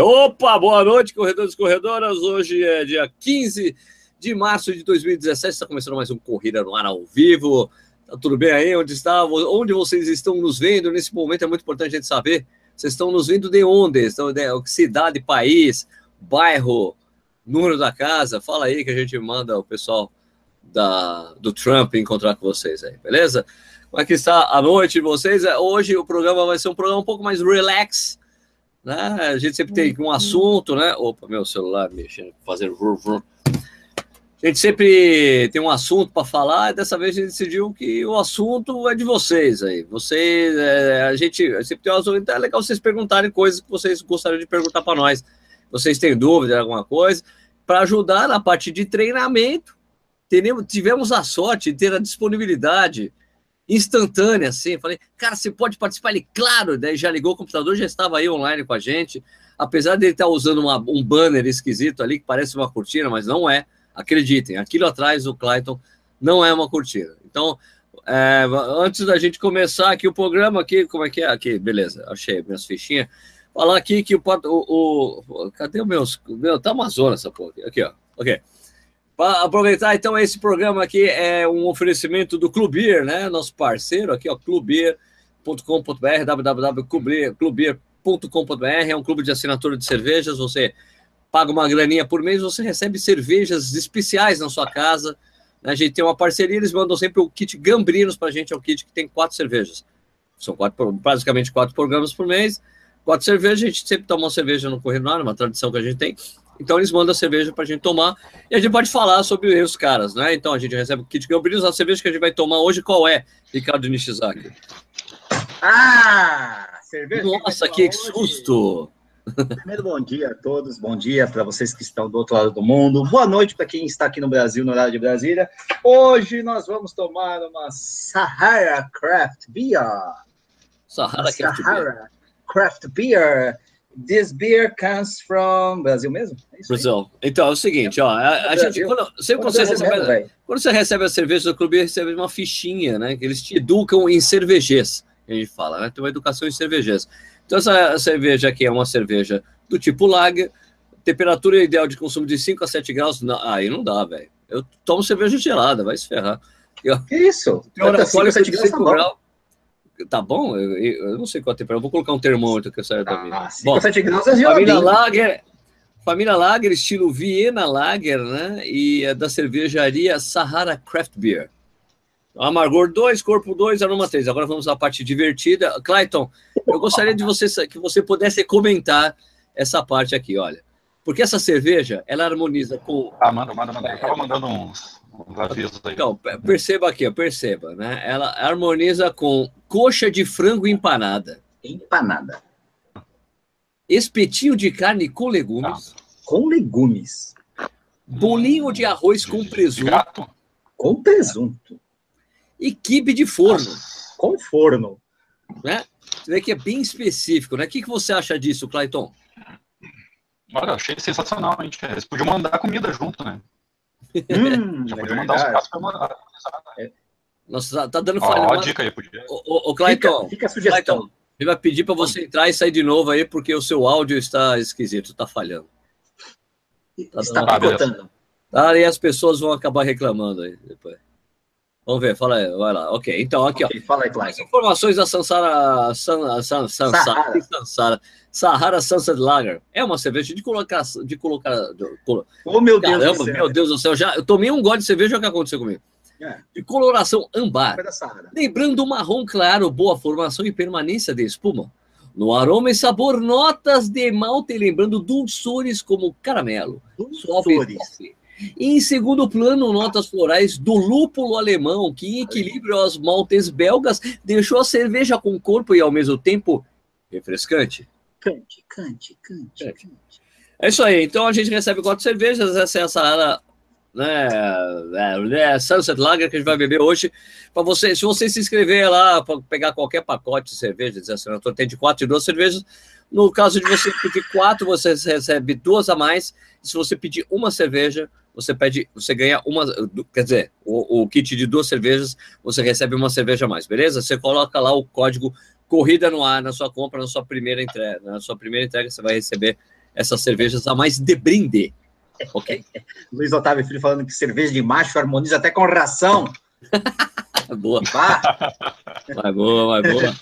Opa, boa noite, corredores e corredoras. Hoje é dia 15 de março de 2017. Está começando mais um Corrida no Ar ao vivo. Tá tudo bem aí? Onde está? Onde vocês estão nos vendo? Nesse momento é muito importante a gente saber. Vocês estão nos vendo de onde? Estão de cidade, país, bairro, número da casa. Fala aí que a gente manda o pessoal da, do Trump encontrar com vocês aí, beleza? Como é que está a noite de vocês? Hoje o programa vai ser um programa um pouco mais relax né? A gente sempre tem um assunto, né? Opa, meu celular mexendo, fazendo vrum, vrum. A gente sempre tem um assunto para falar, e dessa vez a gente decidiu que o assunto é de vocês aí. Vocês, é, a gente sempre tem um assunto, então é legal vocês perguntarem coisas que vocês gostariam de perguntar para nós. Vocês têm dúvida alguma coisa, para ajudar na parte de treinamento. tivemos a sorte de ter a disponibilidade instantânea, assim. Falei, cara, você pode participar? Ele, claro, daí já ligou o computador, já estava aí online com a gente. Apesar dele estar usando uma, um banner esquisito ali, que parece uma cortina, mas não é. Acreditem, aquilo atrás do Clayton não é uma cortina. Então, é, antes da gente começar aqui o programa, aqui, como é que é? Aqui, beleza, achei minhas fichinhas. Falar aqui que o, o, o cadê o meus, meu, tá uma zona essa porra aqui, ó, ok. Para aproveitar, então, esse programa aqui é um oferecimento do Clubir, né? Nosso parceiro aqui, ó, clubir.com.br, www.clubir.com.br, é um clube de assinatura de cervejas. Você paga uma graninha por mês, você recebe cervejas especiais na sua casa. A gente tem uma parceria, eles mandam sempre o kit Gambrinos para a gente, é um kit que tem quatro cervejas. São quatro, basicamente quatro programas por mês. Quatro cervejas, a gente sempre toma uma cerveja no Correio uma tradição que a gente tem. Então eles mandam a cerveja para a gente tomar e a gente pode falar sobre os caras, né? Então a gente recebe o kit Gambrinos, a cerveja que a gente vai tomar hoje qual é, Ricardo Nishizaki? Ah! Cerveja Nossa, que, que susto! Primeiro, bom dia a todos, bom dia para vocês que estão do outro lado do mundo, boa noite para quem está aqui no Brasil, no horário de Brasília. Hoje nós vamos tomar uma Sahara Craft Beer. Sahara, Craft, Beer. Craft Beer This beer comes from Brasil mesmo? É Brasil. Então é o seguinte, ó, a, a gente quando, sempre quando você, recebe, mesmo, quando você recebe a cerveja do clube, recebe uma fichinha, né? Que eles te educam em cervejês, a gente fala, né? Tem uma educação em cervejês. Então essa cerveja aqui é uma cerveja do tipo lager, temperatura ideal de consumo de 5 a 7 graus, não, aí não dá, velho. Eu tomo cerveja gelada, vai se ferrar. Que isso? Tem hora, 5, 7 graus, tá graus Tá bom? Eu, eu, não sei qual a temperatura. Eu vou colocar um termômetro que eu saio da minha. Ah, 5 7 graus é Família Lager, família Lager, estilo Viena Lager, né? E é da cervejaria Sahara Craft Beer. Amargor 2, corpo 2, aroma 3. Agora vamos à parte divertida. Clayton, eu gostaria de você que você pudesse comentar essa parte aqui, olha. Porque essa cerveja, ela harmoniza com. Ah, manda, manda, manda. Eu tava mandando uns então, perceba aqui, perceba, né? Ela harmoniza com coxa de frango empanada. Empanada. Espetinho de carne com legumes. Ah, com legumes. Bolinho de arroz com presunto. Gato. Com presunto. E quibe de forno. Com forno. Né? Você vê que é bem específico, né? O que, que você acha disso, Clayton? Olha, achei sensacional, gente. Eles podiam mandar comida junto, né? Hum, podia mandar os passos para mandar. É. Nossa, tá, tá dando falha. Ó, uma dica aí, podia. Ô, Clayton, fica, fica a sugestão. Clayton, ele vai pedir para você entrar e sair de novo aí, porque o seu áudio está esquisito, está falhando. Tá está picotando. Ah, e as pessoas vão acabar reclamando aí depois. Vamos ver, fala aí, vai lá. Ok, então aqui, okay, ó. Fala aí, Clayton. informações da Sansara, San, San, San, Sahara. Sansara, Sahara Sunset Lager. É uma cerveja de colocar. De colocar de, oh, meu Deus Caramba, do céu. meu Deus do céu. Já, eu tomei um gole de cerveja, o que aconteceu comigo? É. De coloração âmbar. Lembrando marrom claro, boa formação e permanência de espuma. No aroma e sabor, notas de malte, lembrando dulçores como caramelo. Dulçores. E em segundo plano, notas florais do lúpulo alemão, que em equilíbrio aos maltes belgas, deixou a cerveja com corpo e ao mesmo tempo refrescante. Cante, cante, cante, é. cante. É isso aí. Então a gente recebe quatro cervejas. Essa é a Sahara né, é, é Sunset Lager que a gente vai beber hoje. Para você, se você se inscrever lá para pegar qualquer pacote de cerveja, dizer assim, tem de quatro e duas cervejas. No caso de você pedir quatro, você recebe duas a mais. Se você pedir uma cerveja, você pede, você ganha uma, quer dizer, o, o kit de duas cervejas, você recebe uma cerveja a mais, beleza? Você coloca lá o código corrida no ar na sua compra, na sua primeira entrega. Na sua primeira entrega, você vai receber essas cervejas a mais de brinde. Ok? Luiz Otávio Filho falando que cerveja de macho harmoniza até com ração. boa. Vai boa, vai boa.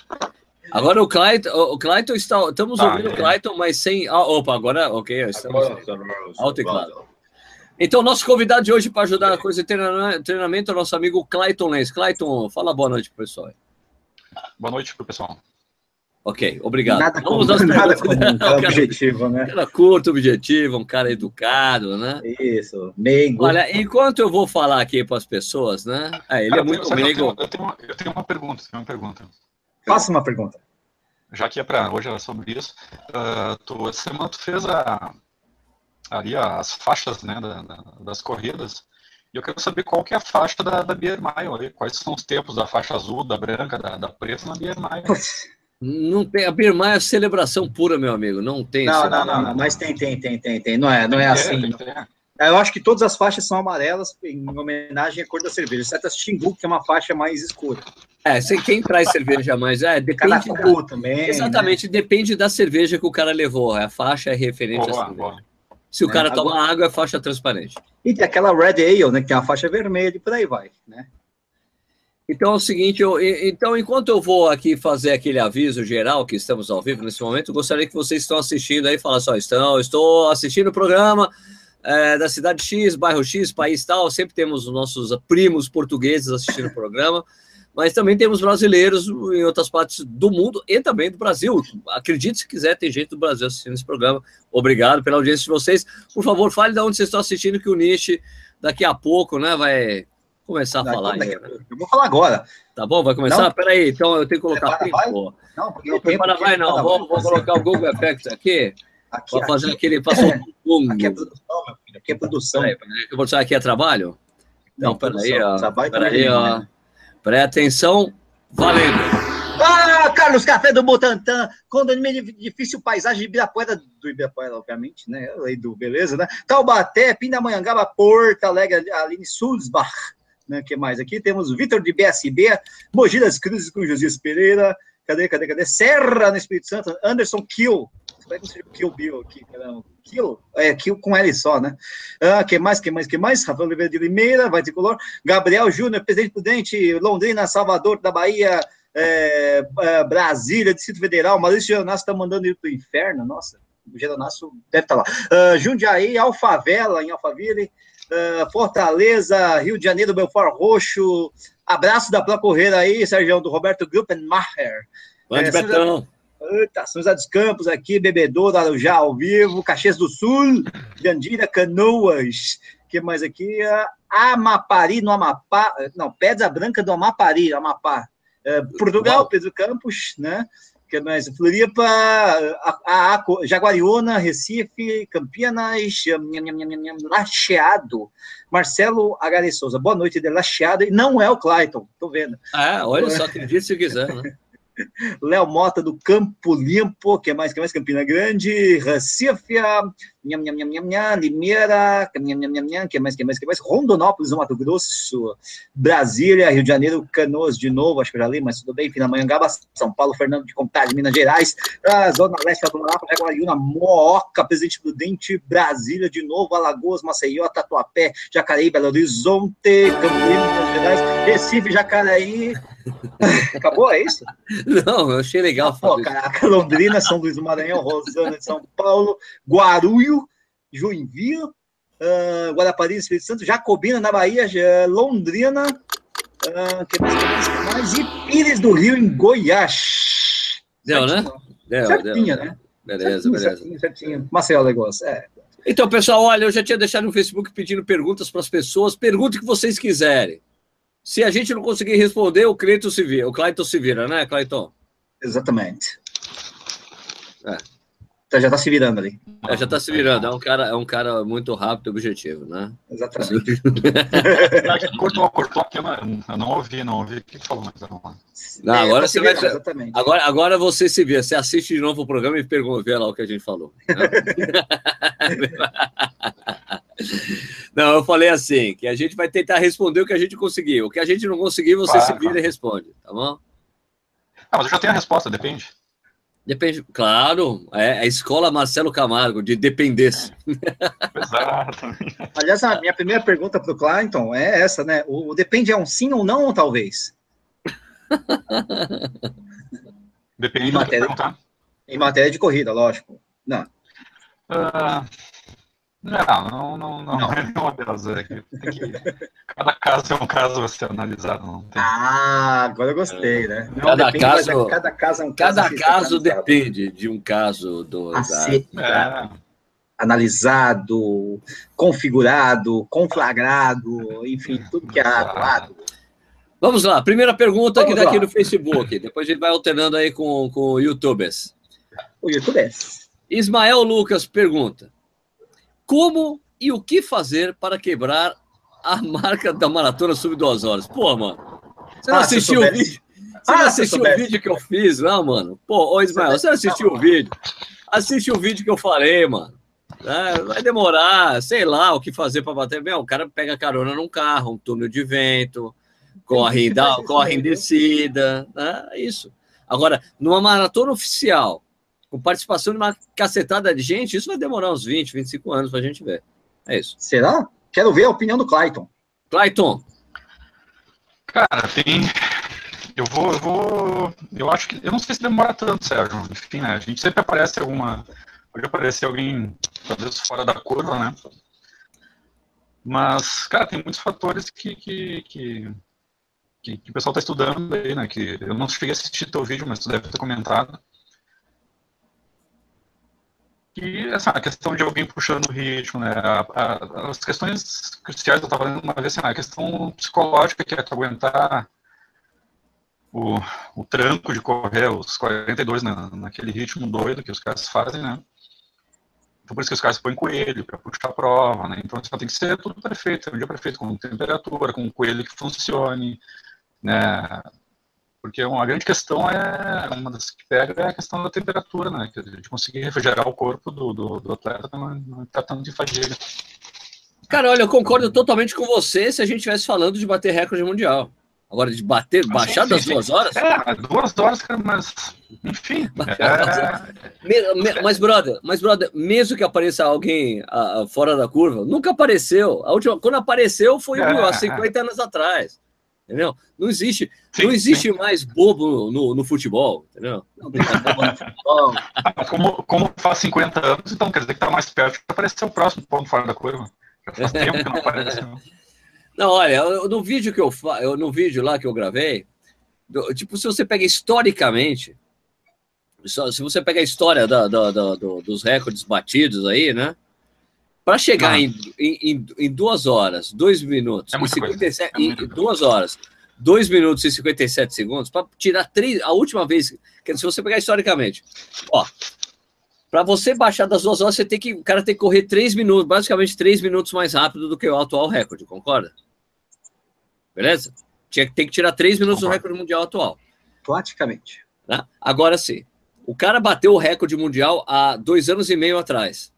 Agora o Clayton, o Clayton está. Estamos ah, ouvindo é. o Clayton, mas sem. Ah, opa, agora, ok, estamos. Alto e claro. Então, nosso convidado de hoje para ajudar a coisa de treinamento é o nosso amigo Clayton Lenz. Clayton, fala boa noite pro pessoal. Boa noite pro pessoal. Ok, obrigado. Nada Vamos comum, nada comum, um cara, objetivo, né? Um cara curto, objetivo, um cara educado, né? Isso, meigo. Olha, enquanto eu vou falar aqui para as pessoas, né? Ah, ele é muito meigo. Eu tenho, eu, tenho uma, pergunta, tenho uma pergunta. Faça uma pergunta. Já que é para hoje é sobre isso, uh, tu, essa semana tu fez a, ali as faixas né, da, da, das corridas, e eu quero saber qual que é a faixa da, da Beer Mile, quais são os tempos da faixa azul, da branca, da, da preta na Beer Mile. Não tem, a Birma é celebração pura, meu amigo. Não tem. Não, não, não, não, mas tem, tem, tem, tem, tem. Não é, não é assim. Eu acho que todas as faixas são amarelas em homenagem à cor da cerveja, exceto a Xingu, que é uma faixa mais escura. É, quem traz cerveja mais. É, depende. Da, também. Exatamente, né? depende da cerveja que o cara levou. A faixa é referente boa, à cerveja. Se o cara é, toma água, é faixa transparente. E tem aquela Red Ale, né? Que tem a faixa vermelha e por aí vai, né? Então é o seguinte, eu, então enquanto eu vou aqui fazer aquele aviso geral que estamos ao vivo nesse momento, gostaria que vocês estão assistindo aí, falar só, estão, estou assistindo o programa é, da cidade X, bairro X, país tal, sempre temos os nossos primos portugueses assistindo o programa, mas também temos brasileiros em outras partes do mundo e também do Brasil. Acredite se quiser, tem gente do Brasil assistindo esse programa. Obrigado pela audiência de vocês. Por favor, fale de onde vocês estão assistindo, que o Nish daqui a pouco né, vai começar a não, falar. Aí, né? Eu vou falar agora. Tá bom? Vai começar? Não. Peraí, então eu tenho que colocar? Pô. Não, porque não prepara vai, não. Vou, vou colocar o Google Effects aqui. Aqui, Vou fazer aqui, aquele. Passou um aqui é produção, meu filho. Aqui é produção. Peraí, peraí, eu vou deixar aqui é trabalho? Não, peraí, ó. Peraí, ó. Presta atenção. Valendo. Ah, Carlos Café do Butantã, condomínio difícil paisagem de Ibirapuera, do Ibirapuera, obviamente, né? Lei do beleza, né? Taubaté, Pindamonhangaba, Porto Alegre, Aline Sulzbach, né? que mais aqui? Temos Vitor de BSB, Mogi das Cruzes com Josias Pereira, cadê, cadê, cadê? Serra no Espírito Santo, Anderson Kill, é que seja Kill Bill aqui, caramba? Kill, é, Kill com L só, né? Ah, que mais, que mais, que mais? Rafael Oliveira de Limeira, vai tricolor, Gabriel Júnior, presidente prudente, Londrina, Salvador da Bahia, é, é, Brasília, Distrito Federal, Maurício Geronasso está mandando ir para o inferno, nossa, o Geronasso deve estar tá lá. Uh, Jundiaí, Alfavela, em Alphaville, uh, Fortaleza, Rio de Janeiro, Belfort Roxo. Abraço da Plá Correira aí, Sérgio, do Roberto Gruppenmacher. Mande, é, Betão. Eita, São José dos Campos aqui, Bebedouro, Arujá ao vivo, Caxias do Sul, Jandira, Canoas. que mais aqui? Amapari, no Amapá. Não, Pedra Branca do Amapari, Amapá. É, Portugal, Pedro Campos, né? que mais? Floripa, a, a, a, Jaguariúna, Recife, Campinas, Lacheado, Marcelo H. Souza. Boa noite, de Lacheado. E não é o Clayton, tô vendo. Ah, olha só, acredite se quiser, né? Léo Mota do Campo Limpo, que é mais que é mais Campina Grande, Recife, nham, nham, nham, nham, Limeira, nham, nham, nham, que mais que mais que mais Rondonópolis, Mato Grosso, Brasília, Rio de Janeiro, Canoas de novo, acho que eu já li, mas tudo bem, Pindamonhangaba, São Paulo, Fernando de Contagem, Minas Gerais, Zona Leste, Atonarapa, Jaguariúna, Mooca, Presidente Prudente, Brasília de novo, Alagoas, Maceió, Tatuapé, Jacareí, Belo Horizonte, Campinas, Minas Gerais, Recife, Jacareí, Acabou, é isso? Não, eu achei legal. Pô, caraca, Londrina, São Luís do Maranhão, Rosana de São Paulo, Guarulho, Joinville, uh, Guarapari, Espírito Santo, Jacobina na Bahia, Londrina, uh, que mais, e Pires do Rio, em Goiás. Deu, né? Deu, certinho, deu. né? Beleza, certinho, beleza. Certinho, certinho. Marcelo negócio, é. Então, pessoal, olha, eu já tinha deixado no Facebook pedindo perguntas para as pessoas. Pergunte o que vocês quiserem. Se a gente não conseguir responder, o Cleiton se vira, o Clayton se vira, né, Clayton? Exatamente. Então já está se virando ali. É, já está se virando. É um cara, é um cara muito rápido e objetivo, né? Exatamente. cortou, cortou aqui, eu não, ouvi, não ouvi o que falou, mas não. não é, agora você vai. Exatamente. Agora, agora você se vê, você assiste de novo o programa e pergunta, vê lá o que a gente falou. Né? Não, eu falei assim, que a gente vai tentar responder o que a gente conseguiu. O que a gente não conseguir, você claro, se vira e responde, tá bom? Ah, mas eu já tenho a resposta, depende. Depende, claro, é a escola Marcelo Camargo, de dependência. Exato. Aliás, a minha primeira pergunta para o Clayton é essa, né? O, o, depende é um sim ou não, talvez? Depende em matéria, em matéria de corrida, lógico. Não. Uh, não, não, não, não, é nenhuma delas. É que, cada caso é um caso a ser analisado. Não tem... Ah, agora eu gostei, né? Não, cada, depende, caso, é, cada caso é um caso. Cada caso depende de um caso do. A ser, é. Analisado, configurado, conflagrado, enfim, tudo que há do lado. Vamos lá, primeira pergunta Vamos aqui daqui no Facebook. Depois a gente vai alternando aí com, com youtubers. O youtubers. Ismael Lucas pergunta: como e o que fazer para quebrar a marca da maratona sub duas horas? Pô, mano. Você não ah, assistiu o vídeo? Você ah, não assistiu o vídeo que eu fiz, não, mano? Pô, ô Ismael, você não assistiu o vídeo? Assiste o vídeo que eu falei, mano. É, vai demorar, sei lá, o que fazer para bater. Meu, o cara pega carona num carro, um túnel de vento, corre, dá, corre em descida. Né? É isso. Agora, numa maratona oficial, com participação de uma cacetada de gente, isso vai demorar uns 20, 25 anos para a gente ver. É isso. Será? Quero ver a opinião do Clayton. Clayton. Cara, tem. Eu vou, eu vou. Eu acho que. Eu não sei se demora tanto, Sérgio. Enfim, né? A gente sempre aparece alguma. Pode aparecer alguém, talvez fora da curva, né? Mas, cara, tem muitos fatores que, que, que, que, que o pessoal está estudando aí, né? Que eu não cheguei a assistir teu vídeo, mas tu deve ter comentado que essa a questão de alguém puxando o ritmo, né? A, a, as questões cruciais eu estava falando uma vez, assim, a questão psicológica que é que aguentar o, o tranco de correr os 42 na, naquele ritmo doido que os caras fazem, né? Então por isso que os caras põem coelho para puxar a prova, né? Então só tem que ser tudo perfeito, um dia perfeito, com temperatura, com um coelho que funcione, né? Porque uma grande questão é, uma das que pega é a questão da temperatura, né? Que a gente conseguir refrigerar o corpo do, do, do atleta não está tanto de fadiga. Cara, olha, eu concordo totalmente com você se a gente estivesse falando de bater recorde mundial. Agora, de bater, baixar sim, das sim. duas horas? É, duas horas, mas enfim. É... Mas, brother, mas, brother, mesmo que apareça alguém uh, fora da curva, nunca apareceu. A última, quando apareceu foi é, há 50 anos atrás. Entendeu? Não existe, não existe mais bobo no, no, futebol, entendeu? Não tem mais bobo no futebol. como, como faz 50 anos, então quer dizer que está mais perto de aparecer o próximo ponto fora da curva. Já faz tempo que não aparece. Não, olha, no vídeo que eu faço, no vídeo lá que eu gravei, do, tipo, se você pega historicamente, se você pega a história da, da, da, do, dos recordes batidos aí, né? Para chegar ah. em, em, em, duas horas, dois minutos é e 57, é em duas horas, dois minutos e 57 segundos, para tirar três. A última vez, que se você pegar historicamente, ó, para você baixar das duas horas, você tem que, o cara tem que correr três minutos, basicamente três minutos mais rápido do que o atual recorde, concorda? Beleza? Tinha, tem que tirar três minutos do recorde mundial atual. Praticamente. Né? Agora sim, o cara bateu o recorde mundial há dois anos e meio atrás.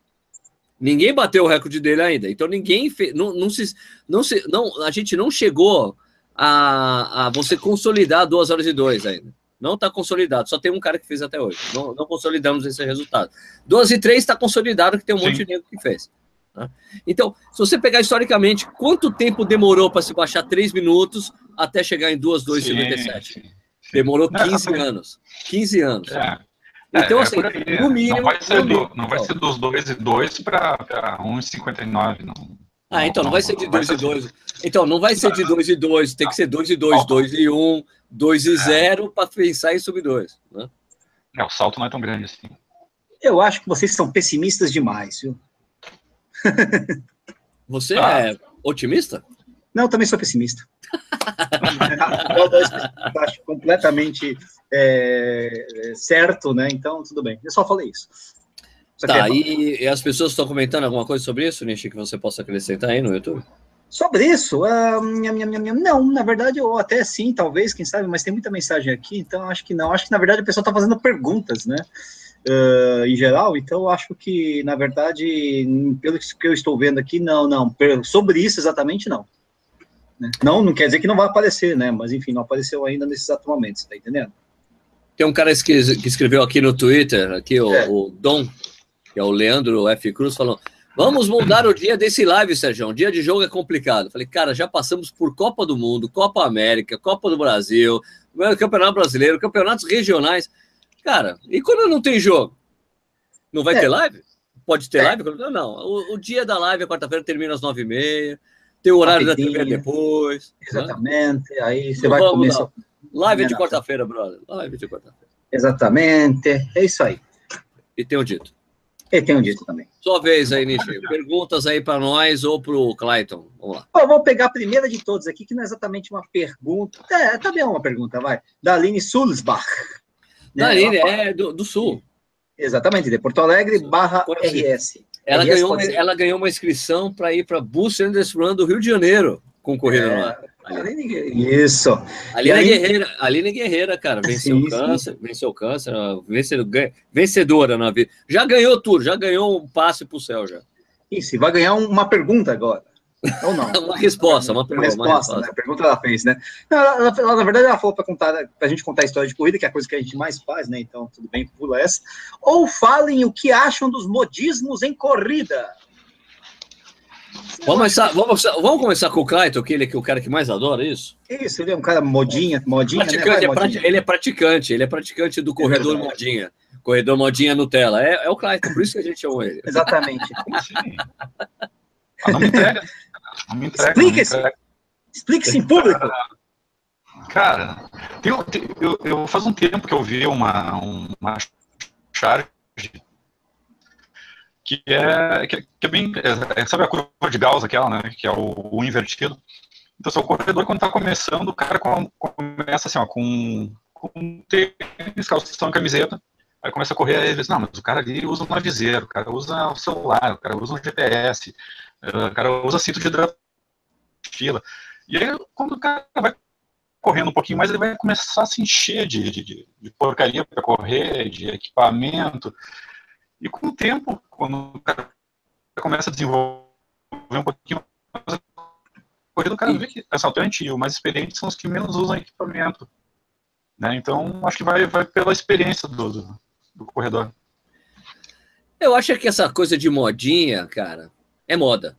Ninguém bateu o recorde dele ainda. Então ninguém fez. Não, não, se, não, se, não A gente não chegou a, a você consolidar duas horas e dois ainda. Não está consolidado. Só tem um cara que fez até hoje. Não, não consolidamos esse resultado. Duas e três está consolidado, que tem um Sim. monte de negro que fez. Tá? Então, se você pegar historicamente, quanto tempo demorou para se baixar três minutos até chegar em 2,2,57? Demorou 15 anos. 15 anos. É. Então, é, assim, é no mínimo. Não vai ser, do, não vai ser dos 2 e 2 para 1,59. Não. Ah, então não vai ser de 2 e 2. Então, não vai ser de 2 e 2, tem que ser 2 e 2, 2 e 1, 2 e 0 é. para pensar em sub 2. Né? É, o salto não é tão grande assim. Eu acho que vocês são pessimistas demais, viu? Você ah. é otimista? Não, eu também sou pessimista. eu acho completamente é, certo, né? Então, tudo bem. Eu só falei isso. Tá, e, e, as pessoas estão comentando alguma coisa sobre isso, Nishi, que você possa acrescentar aí no YouTube? Sobre isso, uh, não, na verdade, ou até sim, talvez, quem sabe, mas tem muita mensagem aqui, então acho que não. Acho que, na verdade, o pessoal está fazendo perguntas, né? Uh, em geral, então acho que, na verdade, pelo que eu estou vendo aqui, não, não, sobre isso exatamente não. Né? Não, não quer dizer que não vai aparecer, né? Mas enfim, não apareceu ainda nesses exato momentos, tá entendendo? Tem um cara que, escreveu aqui no Twitter, aqui o, é. o Dom, que é o Leandro F. Cruz, falou: Vamos mudar o dia desse live, Sérgio. Dia de jogo é complicado. Falei, cara, já passamos por Copa do Mundo, Copa América, Copa do Brasil, Campeonato Brasileiro, campeonatos regionais. Cara, e quando não tem jogo? Não vai é. ter live? Pode ter é. live? Não. O, o, dia da live, a quarta-feira, termina às nove e meia. Tem o horário Rapidinho. da TV depois. Né? Exatamente. Né? Aí você não vai começar. Live de quarta-feira, brother. Live de quarta-feira. Exatamente. É isso aí. E um dito. E tem um dito também. Sua vez aí, Nishi. Perguntas aí para nós ou para o Clayton. Vamos lá. Bom, vou pegar a primeira de todos aqui, que não é exatamente uma pergunta. É, também é uma pergunta, vai. Da Aline Sulzbach. Né? Da Aline, é do, do Sul. Exatamente, de Porto Alegre barra RS. Ela, RS ganhou, ela ganhou uma inscrição para ir para a Endless Run do Rio de Janeiro com corrida é, no ar. Isso. Aline aí... Guerreira, Aline Guerreira, cara, venceu sim, câncer, sim. venceu câncer, vencedora, vencedora na vida. Já ganhou tudo, já ganhou um passe para o céu já. Isso, e vai ganhar uma pergunta agora. Ou não? uma resposta, uma, pergunta. Uma resposta, uma resposta. Né? pergunta ela fez, né? Ela, ela, ela, na verdade, ela falou para contar, para a gente contar a história de corrida, que é a coisa que a gente mais faz, né? Então, tudo bem, pula essa. Ou falem o que acham dos modismos em corrida. Vamos começar, vamos, vamos começar com o Clayton, que ele é o cara que mais adora isso? Isso, ele é um cara modinha, modinha, né? Vai, é modinha. Ele é praticante, ele é praticante do corredor é modinha. Corredor modinha Nutella. É, é o Clayton, por isso que a gente chamou ele. Exatamente. assim? ah. Não me entrega. Explique-se. Explique-se em público. Cara, eu, eu, eu, faz um tempo que eu vi uma, uma charge que é, que, é bem. É, sabe a curva de Gauss, aquela, né? Que é o, o invertido. Então, seu corredor, quando está começando, o cara começa assim, ó, com, com tênis, calção camiseta. Aí começa a correr, aí ele diz, não, mas o cara ali usa um aviseiro, o cara usa o celular, o cara usa um GPS, eh, o cara usa cinto de hidratação. E aí, quando o cara vai correndo um pouquinho mais, ele vai começar a se encher de, de, de porcaria para correr, de equipamento. E com o tempo, quando o cara começa a desenvolver um pouquinho mais corrida, o cara vê que assaltante e o mais experiente são os que menos usam equipamento. Né? Então, acho que vai, vai pela experiência do, do, do corredor. Eu acho que essa coisa de modinha, cara, é moda.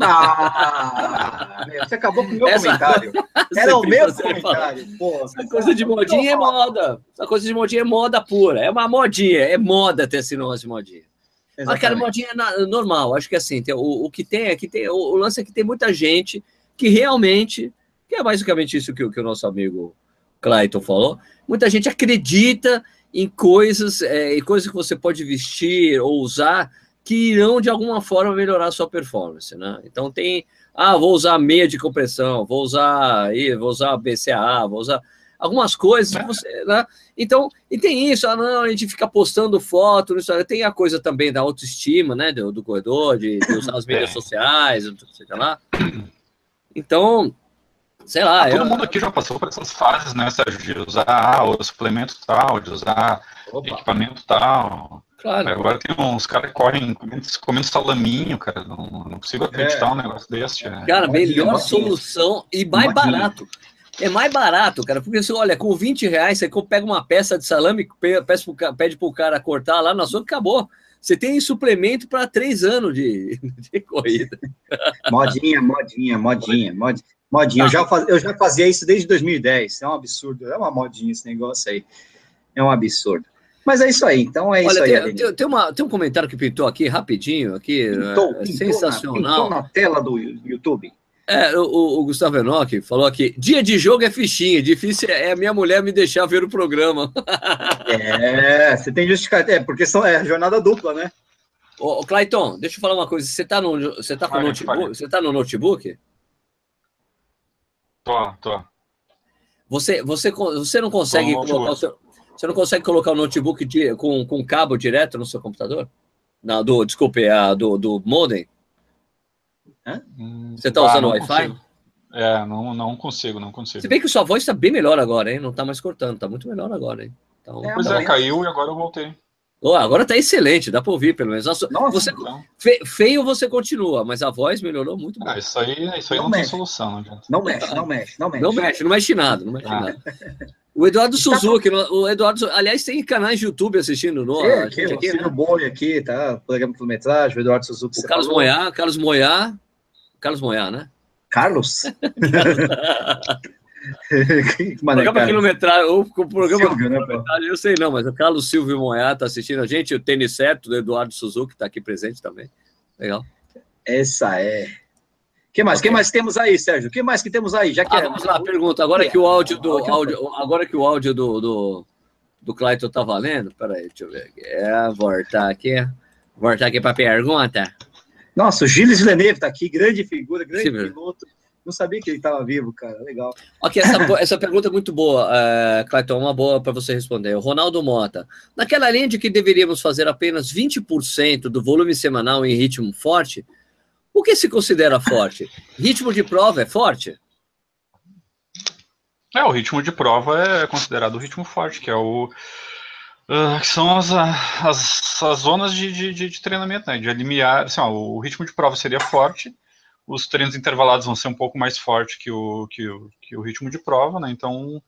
Ah, você acabou com o meu essa, comentário. Era o meu comentário. Pô, essa coisa de modinha é moda. Essa coisa de modinha é moda pura. É uma modinha. É moda ter esse negócio de modinha. Exatamente. Mas, cara, modinha é normal. Acho que assim, tem, o, o que tem é que tem. O, o, lance é que tem muita gente que realmente. Que é basicamente isso que, que o nosso amigo Clayton falou. Muita gente acredita em coisas, é, em coisas que você pode vestir ou usar que irão de alguma forma melhorar a sua performance, né? Então tem, ah, vou usar meia de compressão, vou usar, vou usar BCAA, vou usar algumas coisas que você, né? Então, e tem isso, ah, não, a gente fica postando foto, isso, tem a coisa também da autoestima, né, do, do corredor, de, de usar as mídias é. sociais, sei lá. Então, sei lá. Ah, todo eu... mundo aqui já passou por essas fases, né, Sérgio, de usar o suplemento tal, de usar Opa. equipamento tal. Claro. Agora tem uns caras que correm comendo, comendo salaminho, cara. Não, não consigo acreditar é. um negócio desse. É. Cara, melhor solução e mais barato. É mais barato, cara, porque você olha, com 20 reais você pega uma peça de salame, pede pro cara cortar lá na sua acabou. Você tem suplemento para três anos de, de, corrida. Modinha, modinha, modinha, modinha. Modinha. Tá. Eu, já faz, eu já fazia isso desde 2010. É um absurdo. É uma modinha esse negócio aí. É um absurdo. Mas é isso aí, então é Olha, isso aí. Tem, tem, uma, tem um comentário que pintou aqui rapidinho, aqui, pintou, é, pintou sensacional. Na, pintou na tela do YouTube. É, o, o, Gustavo Enoch falou aqui: dia de jogo é fichinha, difícil é a minha mulher me deixar ver o programa. é, você tem justificativa, é, porque são, é jornada dupla, né? Ô, ô Clayton, deixa eu falar uma coisa. Você tá no, você tá com notebook? Você tá no notebook? Tô, tô. Você, você, você não consegue colocar o seu. Você não consegue colocar o notebook de, com, com cabo direto no seu computador? Não, do, desculpe, a, do, do modem? Hum, você está usando ah, Wi-Fi? É, não, não consigo, não consigo. Se bem que sua voz está bem melhor agora, hein? Não está mais cortando, está muito melhor agora, hein? Então, é, pois é, caiu e agora eu voltei. Oh, agora tá excelente, dá para ouvir pelo menos. Nossa, você, então. fe, feio você continua, mas a voz melhorou muito. Ah, isso aí, isso aí não, não tem solução, não adianta. Não mexe, não mexe, não mexe. Não mexe, não mexe nada, não mexe ah. nada. O Eduardo tá Suzuki, o Eduardo, aliás, tem canais de YouTube assistindo no. É, aqui, aqui, né? Boi aqui, tá? Programa quilometragem, o Eduardo Suzuki. O Carlos Moiá, Carlos Moiá. Carlos Moiá, né? Carlos? programa quilometragem, o programa Silvio, né, eu sei não, mas o Carlos Silvio Moiá está assistindo a gente, o tênis certo do Eduardo Suzuki está aqui presente também. Legal. Essa é. que mais? Okay. que mais temos aí, Sérgio? que mais que temos aí? Já que ah, é... vamos lá, pergunta. Agora que o áudio do áudio, agora que o áudio do do, do Clayton tá valendo, peraí, deixa eu ver aqui. É, voltar aqui. Voltar aqui para pergunta. Nossa, o Gilles Villeneuve tá aqui, grande figura, grande Sim, piloto. Não sabia que ele estava vivo, cara. Legal. Ok, essa, essa pergunta é muito boa, uh, Clayton, uma boa para você responder. O Ronaldo Mota. Naquela linha de que deveríamos fazer apenas 20% do volume semanal em ritmo forte, o que se considera forte? Ritmo de prova é forte? É, o ritmo de prova é considerado o ritmo forte, que é o. Uh, que são as, as, as zonas de, de, de, treinamento, né? De limiar. Assim, ó, o ritmo de prova seria forte, os treinos intervalados vão ser um pouco mais fortes que o, que o, que o ritmo de prova, né? Então,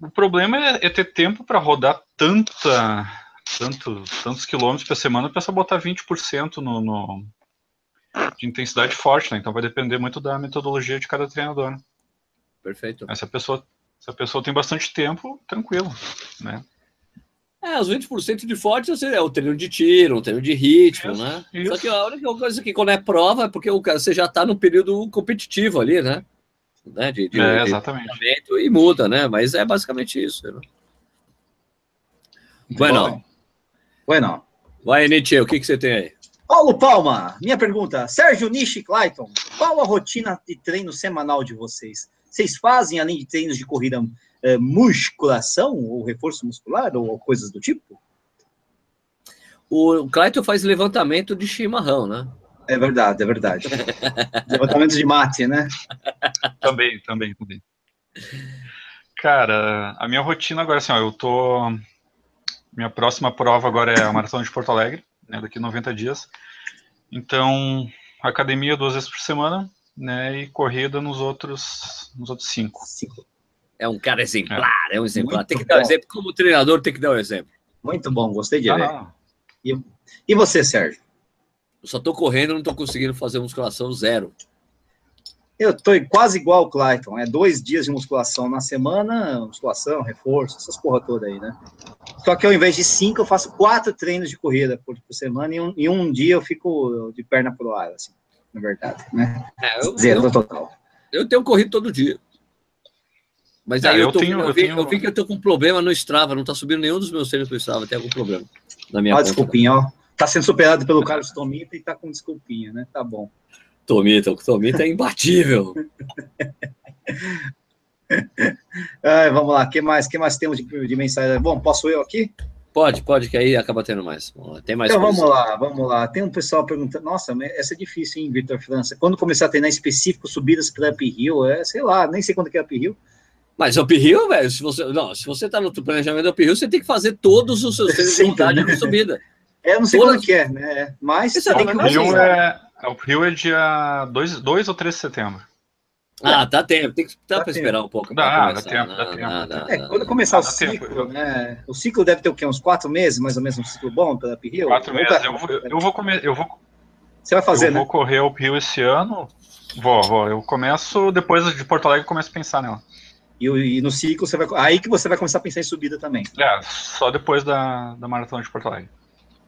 o problema é, é ter tempo para rodar tanta, tanto, tantos quilômetros por semana para só botar 20% no, no, de intensidade forte, né? Então vai depender muito da metodologia de cada treinador. Perfeito. Essa pessoa, se a pessoa tem bastante tempo, tranquilo, né? É, os 20% de forte é o treino de tiro, o treino de ritmo, isso, né? Isso. Só que a única coisa que quando é prova é porque você já está no período competitivo ali, né? né? De, de, é, exatamente. De e muda, né? Mas é basicamente isso. Né? Bueno. Bueno. Vai, Nietzsche, o que, que você tem aí? Paulo Palma, minha pergunta. Sérgio Nishi Clayton, qual a rotina de treino semanal de vocês? Vocês fazem, além de treinos de corrida, é, musculação ou reforço muscular ou coisas do tipo? O Clayton faz levantamento de chimarrão, né? É verdade, é verdade. levantamento de mate, né? Também, também, também. Cara, a minha rotina agora, assim, ó, eu tô. Minha próxima prova agora é a Maratona de Porto Alegre, né, daqui 90 dias. Então, academia duas vezes por semana, né, e corrida nos outros, nos outros cinco. Cinco. É um cara exemplar, é, é um exemplar. Muito tem que dar um exemplo. Como treinador, tem que dar o um exemplo. Muito bom, gostei de ah, ver. E, e você, Sérgio? Eu só tô correndo, não tô conseguindo fazer musculação zero. Eu tô quase igual o Clayton, é dois dias de musculação na semana, musculação, reforço, essas porra toda aí, né? Só que ao invés de cinco, eu faço quatro treinos de corrida por, por semana e um, e um dia eu fico de perna pro ar, assim, na verdade, né? É, eu, Zero eu, total. Eu tenho corrido todo dia. Mas aí eu, eu, tô, tenho, eu, vi, tenho... eu, vi, que eu tô com um problema no Strava, não tá subindo nenhum dos meus treinos pro Strava, tem algum problema na minha ó, conta. desculpinha, ó. Tá sendo superado pelo Carlos Tomita e tá com desculpinha, né? Tá bom. Tomita, o Tomita é imbatível. Ai, vamos lá, que mais, que mais temos de, de mensagem? Bom, posso eu aqui? Pode, pode, que aí acaba tendo mais. Tem mais então coisa. vamos lá, vamos lá. Tem um pessoal perguntando, nossa, essa é difícil, hein, Vitor França? Quando começar a treinar específico subidas para uphill, é, sei lá, nem sei quando que é uphill. Mas uphill, velho, se você, não, se você tá no planejamento do uphill, você tem que fazer todos os seus treinos de vontade de subida. É, não sei Todas... quando que é, né? Mas você tem que uphill é, uphill é dia 2, 2 ou 3 de setembro. Ah, dá tempo, tem que dar para esperar um pouco. Dá, dá tempo, dá tempo. Dá, dá, é, quando começar o ciclo, tempo. né? O ciclo deve ter o quê? Uns quatro meses, mais ou menos, um ciclo bom pela uphill? Quatro meses. Eu vou, eu vou comer, eu vou. Você vai fazer, eu né? vou correr o uphill esse ano. Vou, vou. Eu começo depois de Porto Alegre, começo a pensar nela. E, e, no ciclo você vai. Aí que você vai começar a pensar em subida também. É, só depois da, da maratona de Porto Alegre.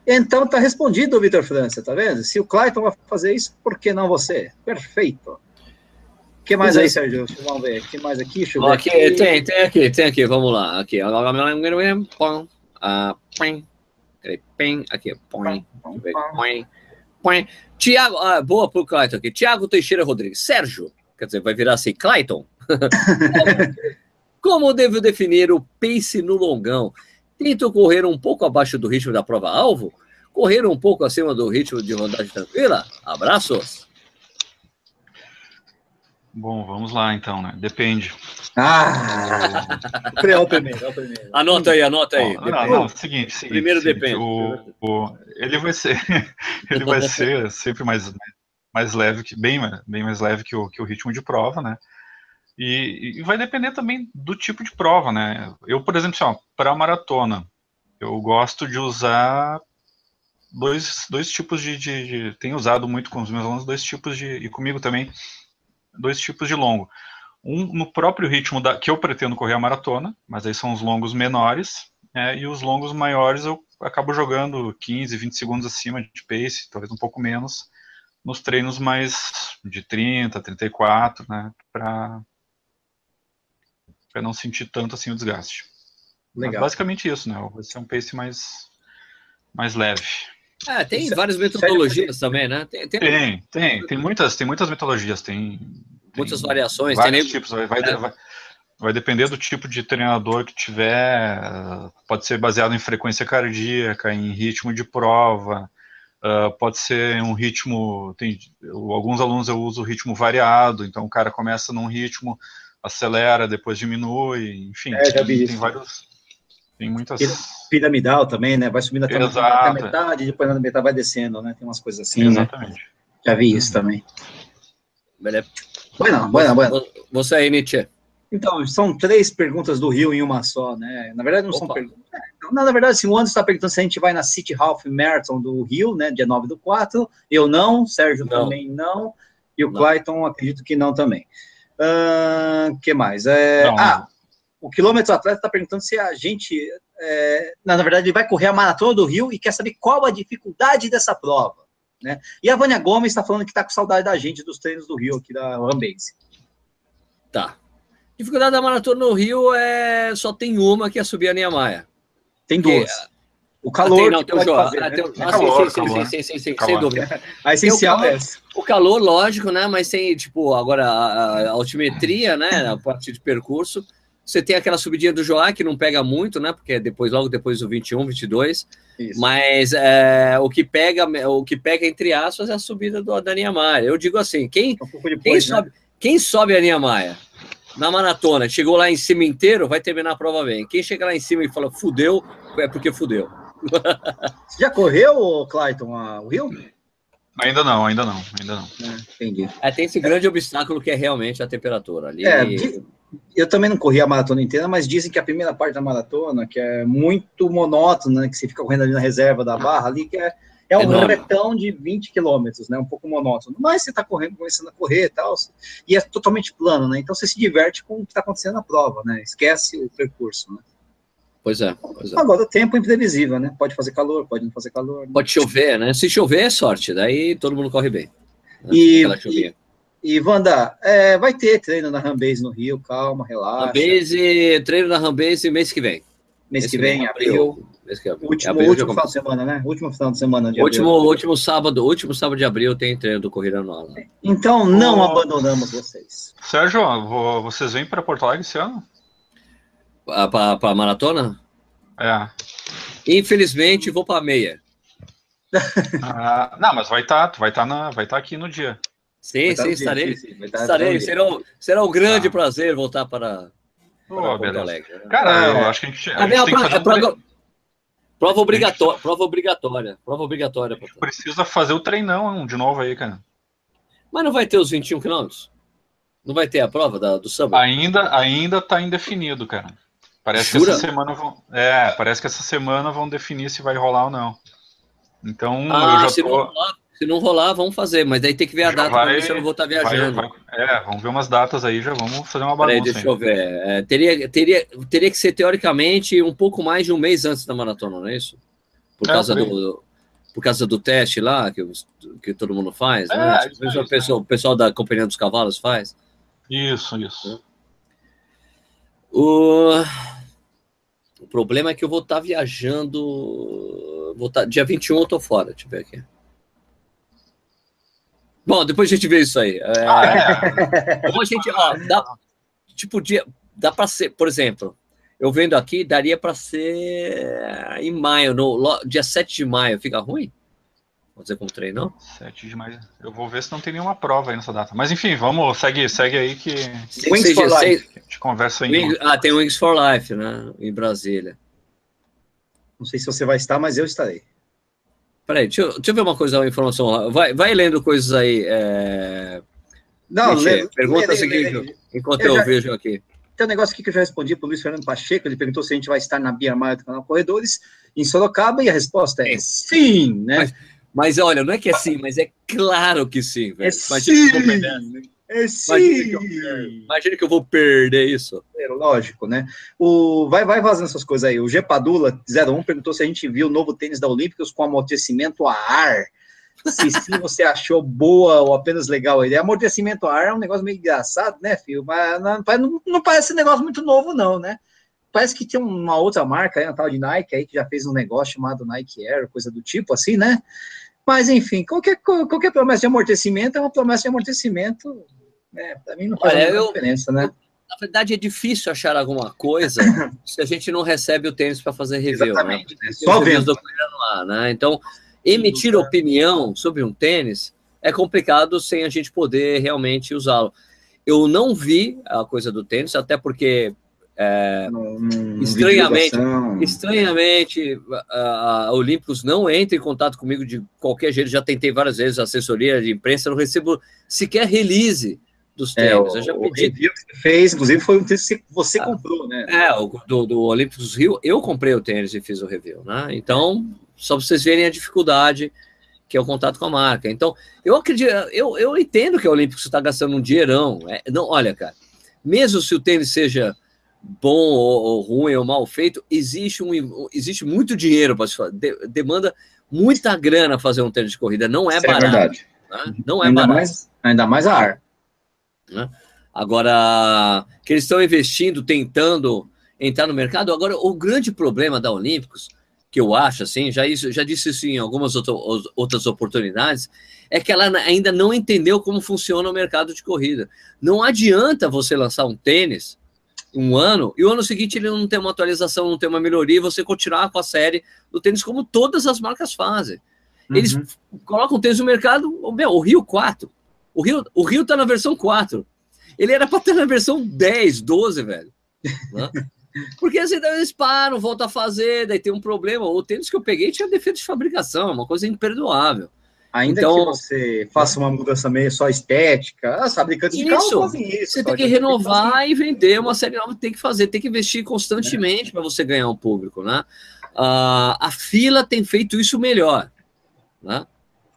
Então tá respondido, Vitor França, tá vendo? Se o Clayton vai fazer isso, por que não você? Perfeito. O que mais aí, Sérgio? Vamos ver. O que mais aqui? Deixa eu aqui, aqui. Tem, tem aqui, tem aqui, vamos lá. Aqui, aqui, põe, põe, põe. Tiago, ah, boa pro Clayton aqui. Tiago Teixeira Rodrigues. Sérgio, quer dizer, vai virar assim, Clayton? Como devo definir o pace no longão? Tento correr um pouco abaixo do ritmo da prova-alvo? Correr um pouco acima do ritmo de rodagem tranquila? Abraços! Bom, vamos lá então, né? Depende. Ah! é o primeiro, é o primeiro. Anota aí, anota aí. Não, não, não, seguinte, seguinte Primeiro seguinte, depende. O, o- ele vai ser, ele vai ser sempre mais, mais leve, que, bem, bem mais leve que o, que o ritmo de prova, né? E, e vai depender também do tipo de prova, né? Eu, por exemplo, para maratona, eu gosto de usar dois, dois tipos de, de, de- Tenho usado muito com os meus alunos dois tipos de. E comigo também, dois tipos de longo. Um no próprio ritmo da, que eu pretendo correr a maratona, mas aí são os longos menores, né, e os longos maiores eu acabo jogando 15, 20 segundos acima de pace, talvez um pouco menos, nos treinos mais de 30, 34, né, para não sentir tanto assim o desgaste. Mas Legal. basicamente isso, né? Vai ser um pace mais, mais leve. É, tem Isso é- várias metodologias também, né? Tem, tem Tem, tem, tem muitas, tem muitas metodologias, tem, muitas tem variações. Tem vários nem... tipos, vai, vai, É. vai, vai depender do tipo de treinador que tiver, pode ser baseado em frequência cardíaca, em ritmo de prova, uh, pode ser um ritmo, tem, eu- alguns alunos eu uso ritmo variado, então o cara começa num ritmo, acelera, depois diminui, enfim, É, tem, tem vários, tem muitas... Piramidal também, né? Vai subindo até, Exato. até a metade, depois na metade vai descendo, né? Tem umas coisas assim, né? Exatamente. Já vi isso também. Beleza. Bueno, bueno, bueno. Você aí, Nietzsche. Então, são três perguntas do Rio em uma só, né? Na verdade, não são Opa. perguntas. É, então, na verdade, assim, o Anderson está perguntando se a gente vai na City Half Marathon do Rio, né? Dia 9 do 4. Eu não, Sérgio Não. também não. E o Não. Clayton, acredito que não também. O que mais? É, Não. ah, o quilômetro atleta está perguntando se a gente. É, na verdade, ele vai correr a maratona do Rio e quer saber qual a dificuldade dessa prova. Né? E a Vânia Gomes está falando que está com saudade da gente dos treinos do Rio aqui da Rambase. Tá. Dificuldade da maratona no Rio é só tem uma que é subir a Niemeyer. Tem Que- duas. O calor Ah, tem, não, tem o fazer, Ah, né? tem o- ah, calor, sim, sim, calor. sim, sim, sim, sim, sem Calor. dúvida. A essencial Tem é calor. essa. O calor, lógico, né? Mas tem, tipo, agora a, a altimetria, né? A parte de percurso. Você tem aquela subidinha do Joá, que não pega muito, né? Porque é depois, logo depois do 21, 22. Isso. Mas é, o, que pega, o que pega, entre aspas, é a subida do, da Niemeyer. Eu digo assim, quem, Um pouco depois, quem, né? sobe, quem sobe a Niemeyer na maratona, chegou lá em cima inteiro, vai terminar a prova bem. Quem chega lá em cima e fala fudeu, é porque fudeu. Você já correu, Clayton, a- o Rio? Ainda não, ainda não, ainda não. É, entendi. É, tem esse grande obstáculo que é realmente a temperatura. Ali, É, di- eu também não corri a maratona inteira, mas dizem que a primeira parte da maratona, que é muito monótona, né, que você fica correndo ali na reserva da barra, ali, que é, é um Enorme. retão de 20 quilômetros, né? Um pouco monótono. Mas você está correndo, começando a correr e tal, e é totalmente plano, né? Então você se diverte com o que está acontecendo na prova, né? Esquece o percurso, né? Pois é, pois é. Agora o tempo é imprevisível, né? Pode fazer calor, pode não fazer calor. né? Pode chover, né? Se chover é sorte, daí todo mundo corre bem. né? E- chuvinha. E, Wanda, é, vai ter treino na Rambase no Rio, calma, relaxa. Rambase, treino na Rambase mês que vem. Mês que vem, abril. abril. Mês que vem. Último, Abril último final de semana, né? Último final de semana de último, abril. último sábado, último sábado de abril tem treino do Corrida Anual. Então não Oh. abandonamos vocês. Sérgio, vo- vocês vêm para Porto Alegre esse ano? Pra, pra, pra maratona? É. Infelizmente, vou pra meia. Ah, não, mas vai estar, tu vai estar na, vai estar aqui no dia. Sim, sim, estarei. dia, sim, sim, vai Estarei. Será um, será um grande Tá. prazer voltar para, Ô, para Porto. Alegre. né? Cara, Ah, eu é. acho que a gente, a Ah, gente tem que prova, fazer um prova, prova obrigatória, prova obrigatória, prova obrigatória. precisa fazer o treinão de novo aí, cara. Mas não vai ter os 21 quilômetros? Não vai ter a prova da, do samba? Ainda, ainda tá indefinido, cara. Parece Jura? que essa semana vão, é, parece que essa semana vão definir se vai rolar ou não. Então Ah, eu já se, não tô, rolar, se não rolar, vamos fazer, mas daí tem que ver a Já data vai- para ver se eu não vou estar vai- viajando. vai- é, vamos ver umas datas aí, já vamos fazer uma Peraí, bagunça. deixa aí. eu ver. É, teria, teria, teria que ser, teoricamente, um pouco mais de um mês antes da maratona, não é isso? Por É, causa, do, por causa do teste lá, que, que todo mundo faz, É, né? isso Tipo, aí, o, pessoal, o pessoal da Companhia dos Cavalos faz. Isso, isso. O... o problema é que eu vou estar viajando. Vou estar... Dia 21 eu tô fora, deixa eu ver aqui. Bom, depois a gente vê isso aí. É, Ah, é. Ou a gente, ó, dá, tipo, dia, dá para ser, por exemplo, eu vendo aqui, daria para ser em maio, no dia 7 de maio, fica ruim? Pode dizer como treino, 7 de maio. Eu vou ver se não tem nenhuma prova aí nessa data. Mas enfim, vamos, segue, segue aí que. Wings for Life. A gente conversa aí. Wings, ah, tem Wings for Life, né? Em Brasília. Não sei se você vai estar, mas eu estarei. Peraí, deixa eu, deixa eu ver uma coisa, uma informação lá. Vai, vai lendo coisas aí. É... Não, lê, pergunta lê, seguinte, lê, enquanto eu, eu já, vejo aqui. Tem um negócio aqui que eu já respondi para o Luiz Fernando Pacheco. Ele perguntou se a gente vai estar na Bia Maia do canal Corredores em Sorocaba, e a resposta é sim, né? Mas, mas olha, não é que é sim, mas é claro que sim, velho. É sim. É sim. Imagina que, eu, vou perder isso. É, lógico, né? O, vai, vai vazando essas coisas aí. O G Padula 01 perguntou se a gente viu o novo tênis da Olímpicos com amortecimento a ar. Se sim, você achou boa ou apenas legal a ideia. Amortecimento a ar é um negócio meio engraçado, né, filho? Mas não, não, não parece um negócio muito novo, não, né? Parece que tem uma outra marca aí, uma tal de Nike aí, que já fez um negócio chamado Nike Air, coisa do tipo, assim, né? Mas, enfim, qualquer, qualquer promessa de amortecimento é uma promessa de amortecimento. Né? Para mim não faz Olha, eu, diferença, né? Na verdade, é difícil achar alguma coisa se a gente não recebe o tênis para fazer review. Né? Exatamente. Né? Só vendo. Lá, né? Então, emitir opinião sobre um tênis é complicado sem a gente poder realmente usá-lo. Eu não vi a coisa do tênis, até porque é, estranhamente, estranhamente, a, Olímpicos não entra em contato comigo de qualquer jeito. Já tentei várias vezes assessoria de imprensa, não recebo sequer release dos é, tênis. É, eu já pedi. O review que você fez, inclusive, foi um tênis que você ah, comprou, né? É, o, do, do Olímpicos Rio, eu comprei o tênis e fiz o review, né? Então, só para vocês verem a dificuldade que é o contato com a marca. Então, eu acredito, eu, eu entendo que a Olímpicos está gastando um dinheirão. É, não, olha, cara, mesmo se o tênis seja bom ou, ou, ruim ou mal feito, existe, um, existe muito dinheiro para se fazer, de, demanda muita grana fazer um tênis de corrida, não é Isso é barato. É verdade. Né? Não é ainda barato. Mais, ainda mais a ar. Né? Agora, que eles estão investindo, tentando entrar no mercado. Agora, o grande problema da Olímpicos, que eu acho, assim, já, isso, já disse isso em algumas outras oportunidades, é que ela ainda não entendeu como funciona o mercado de corrida. Não adianta você lançar um tênis um ano, e o ano seguinte ele não tem uma atualização, não tem uma melhoria, e você continuar com a série do tênis como todas as marcas fazem. Eles uhum. colocam o tênis no mercado, meu, o Rio 4. O Rio, o Rio tá na versão 4. Ele era para estar na versão 10, 12, velho. Né? Porque assim, eles param, voltam a fazer, daí tem um problema. O tênis que eu peguei tinha defeito de fabricação, uma coisa imperdoável. Ainda então, que você faça uma mudança meio só estética, as fabricantes de carro fazem isso. Você tem que renovar tem que e vender uma série nova, tem que fazer, tem que investir constantemente é. para você ganhar um público, né? Uh, a fila tem feito isso melhor, né?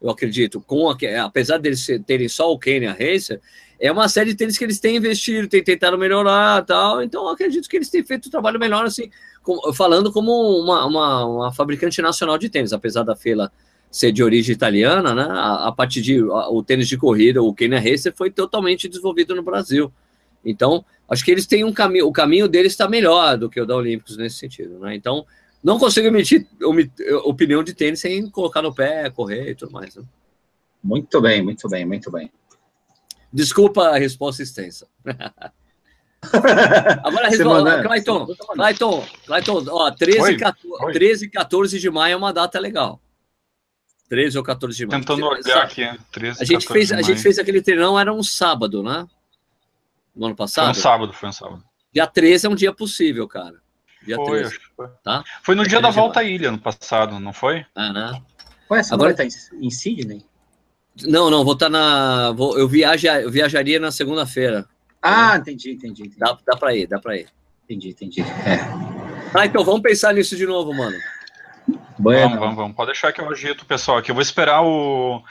Eu acredito, com a, apesar deles terem só o Kenya Racer, é uma série de tênis que eles têm investido, têm tentado melhorar tal. Então, acredito que eles têm feito um trabalho melhor, assim, com, falando como uma, uma, uma fabricante nacional de tênis, apesar da fila ser de origem italiana, né? A, a partir de a, o tênis de corrida, o Kenya Racer foi totalmente desenvolvido no Brasil. Então, acho que eles têm um caminho, o caminho deles está melhor do que o da Olímpicos nesse sentido, né? Então, não consigo emitir opinião de tênis sem colocar no pé, correr e tudo mais. Né? Muito bem, muito bem, muito bem. Desculpa a resposta extensa. Agora, a resposta, Clayton, Clayton, Clayton, ó, 13, 14, 13, 14 de maio é uma data legal. 13 ou 14 de maio. Tentando olhar aqui, 13, a gente fez, A gente fez aquele treinão, era um sábado, né? No ano passado? Foi um sábado, foi um sábado. Dia 13 é um dia possível, cara. Dia foi, 13. Acho que foi. Tá? Foi no dia da volta à ilha, no passado, não foi? Ah, né? Ué, essa Agora tá em, em Sydney? Não, não, vou estar tá na. Vou, eu, viaja, eu viajaria na segunda-feira. Ah, entendi, entendi. entendi. Dá, dá pra ir, dá pra ir. Entendi, entendi. É. Ah, então vamos pensar nisso de novo, mano. Bueno. Vamos, vamos, vamos. Pode deixar que eu agito, pessoal, aqui. Eu vou esperar o.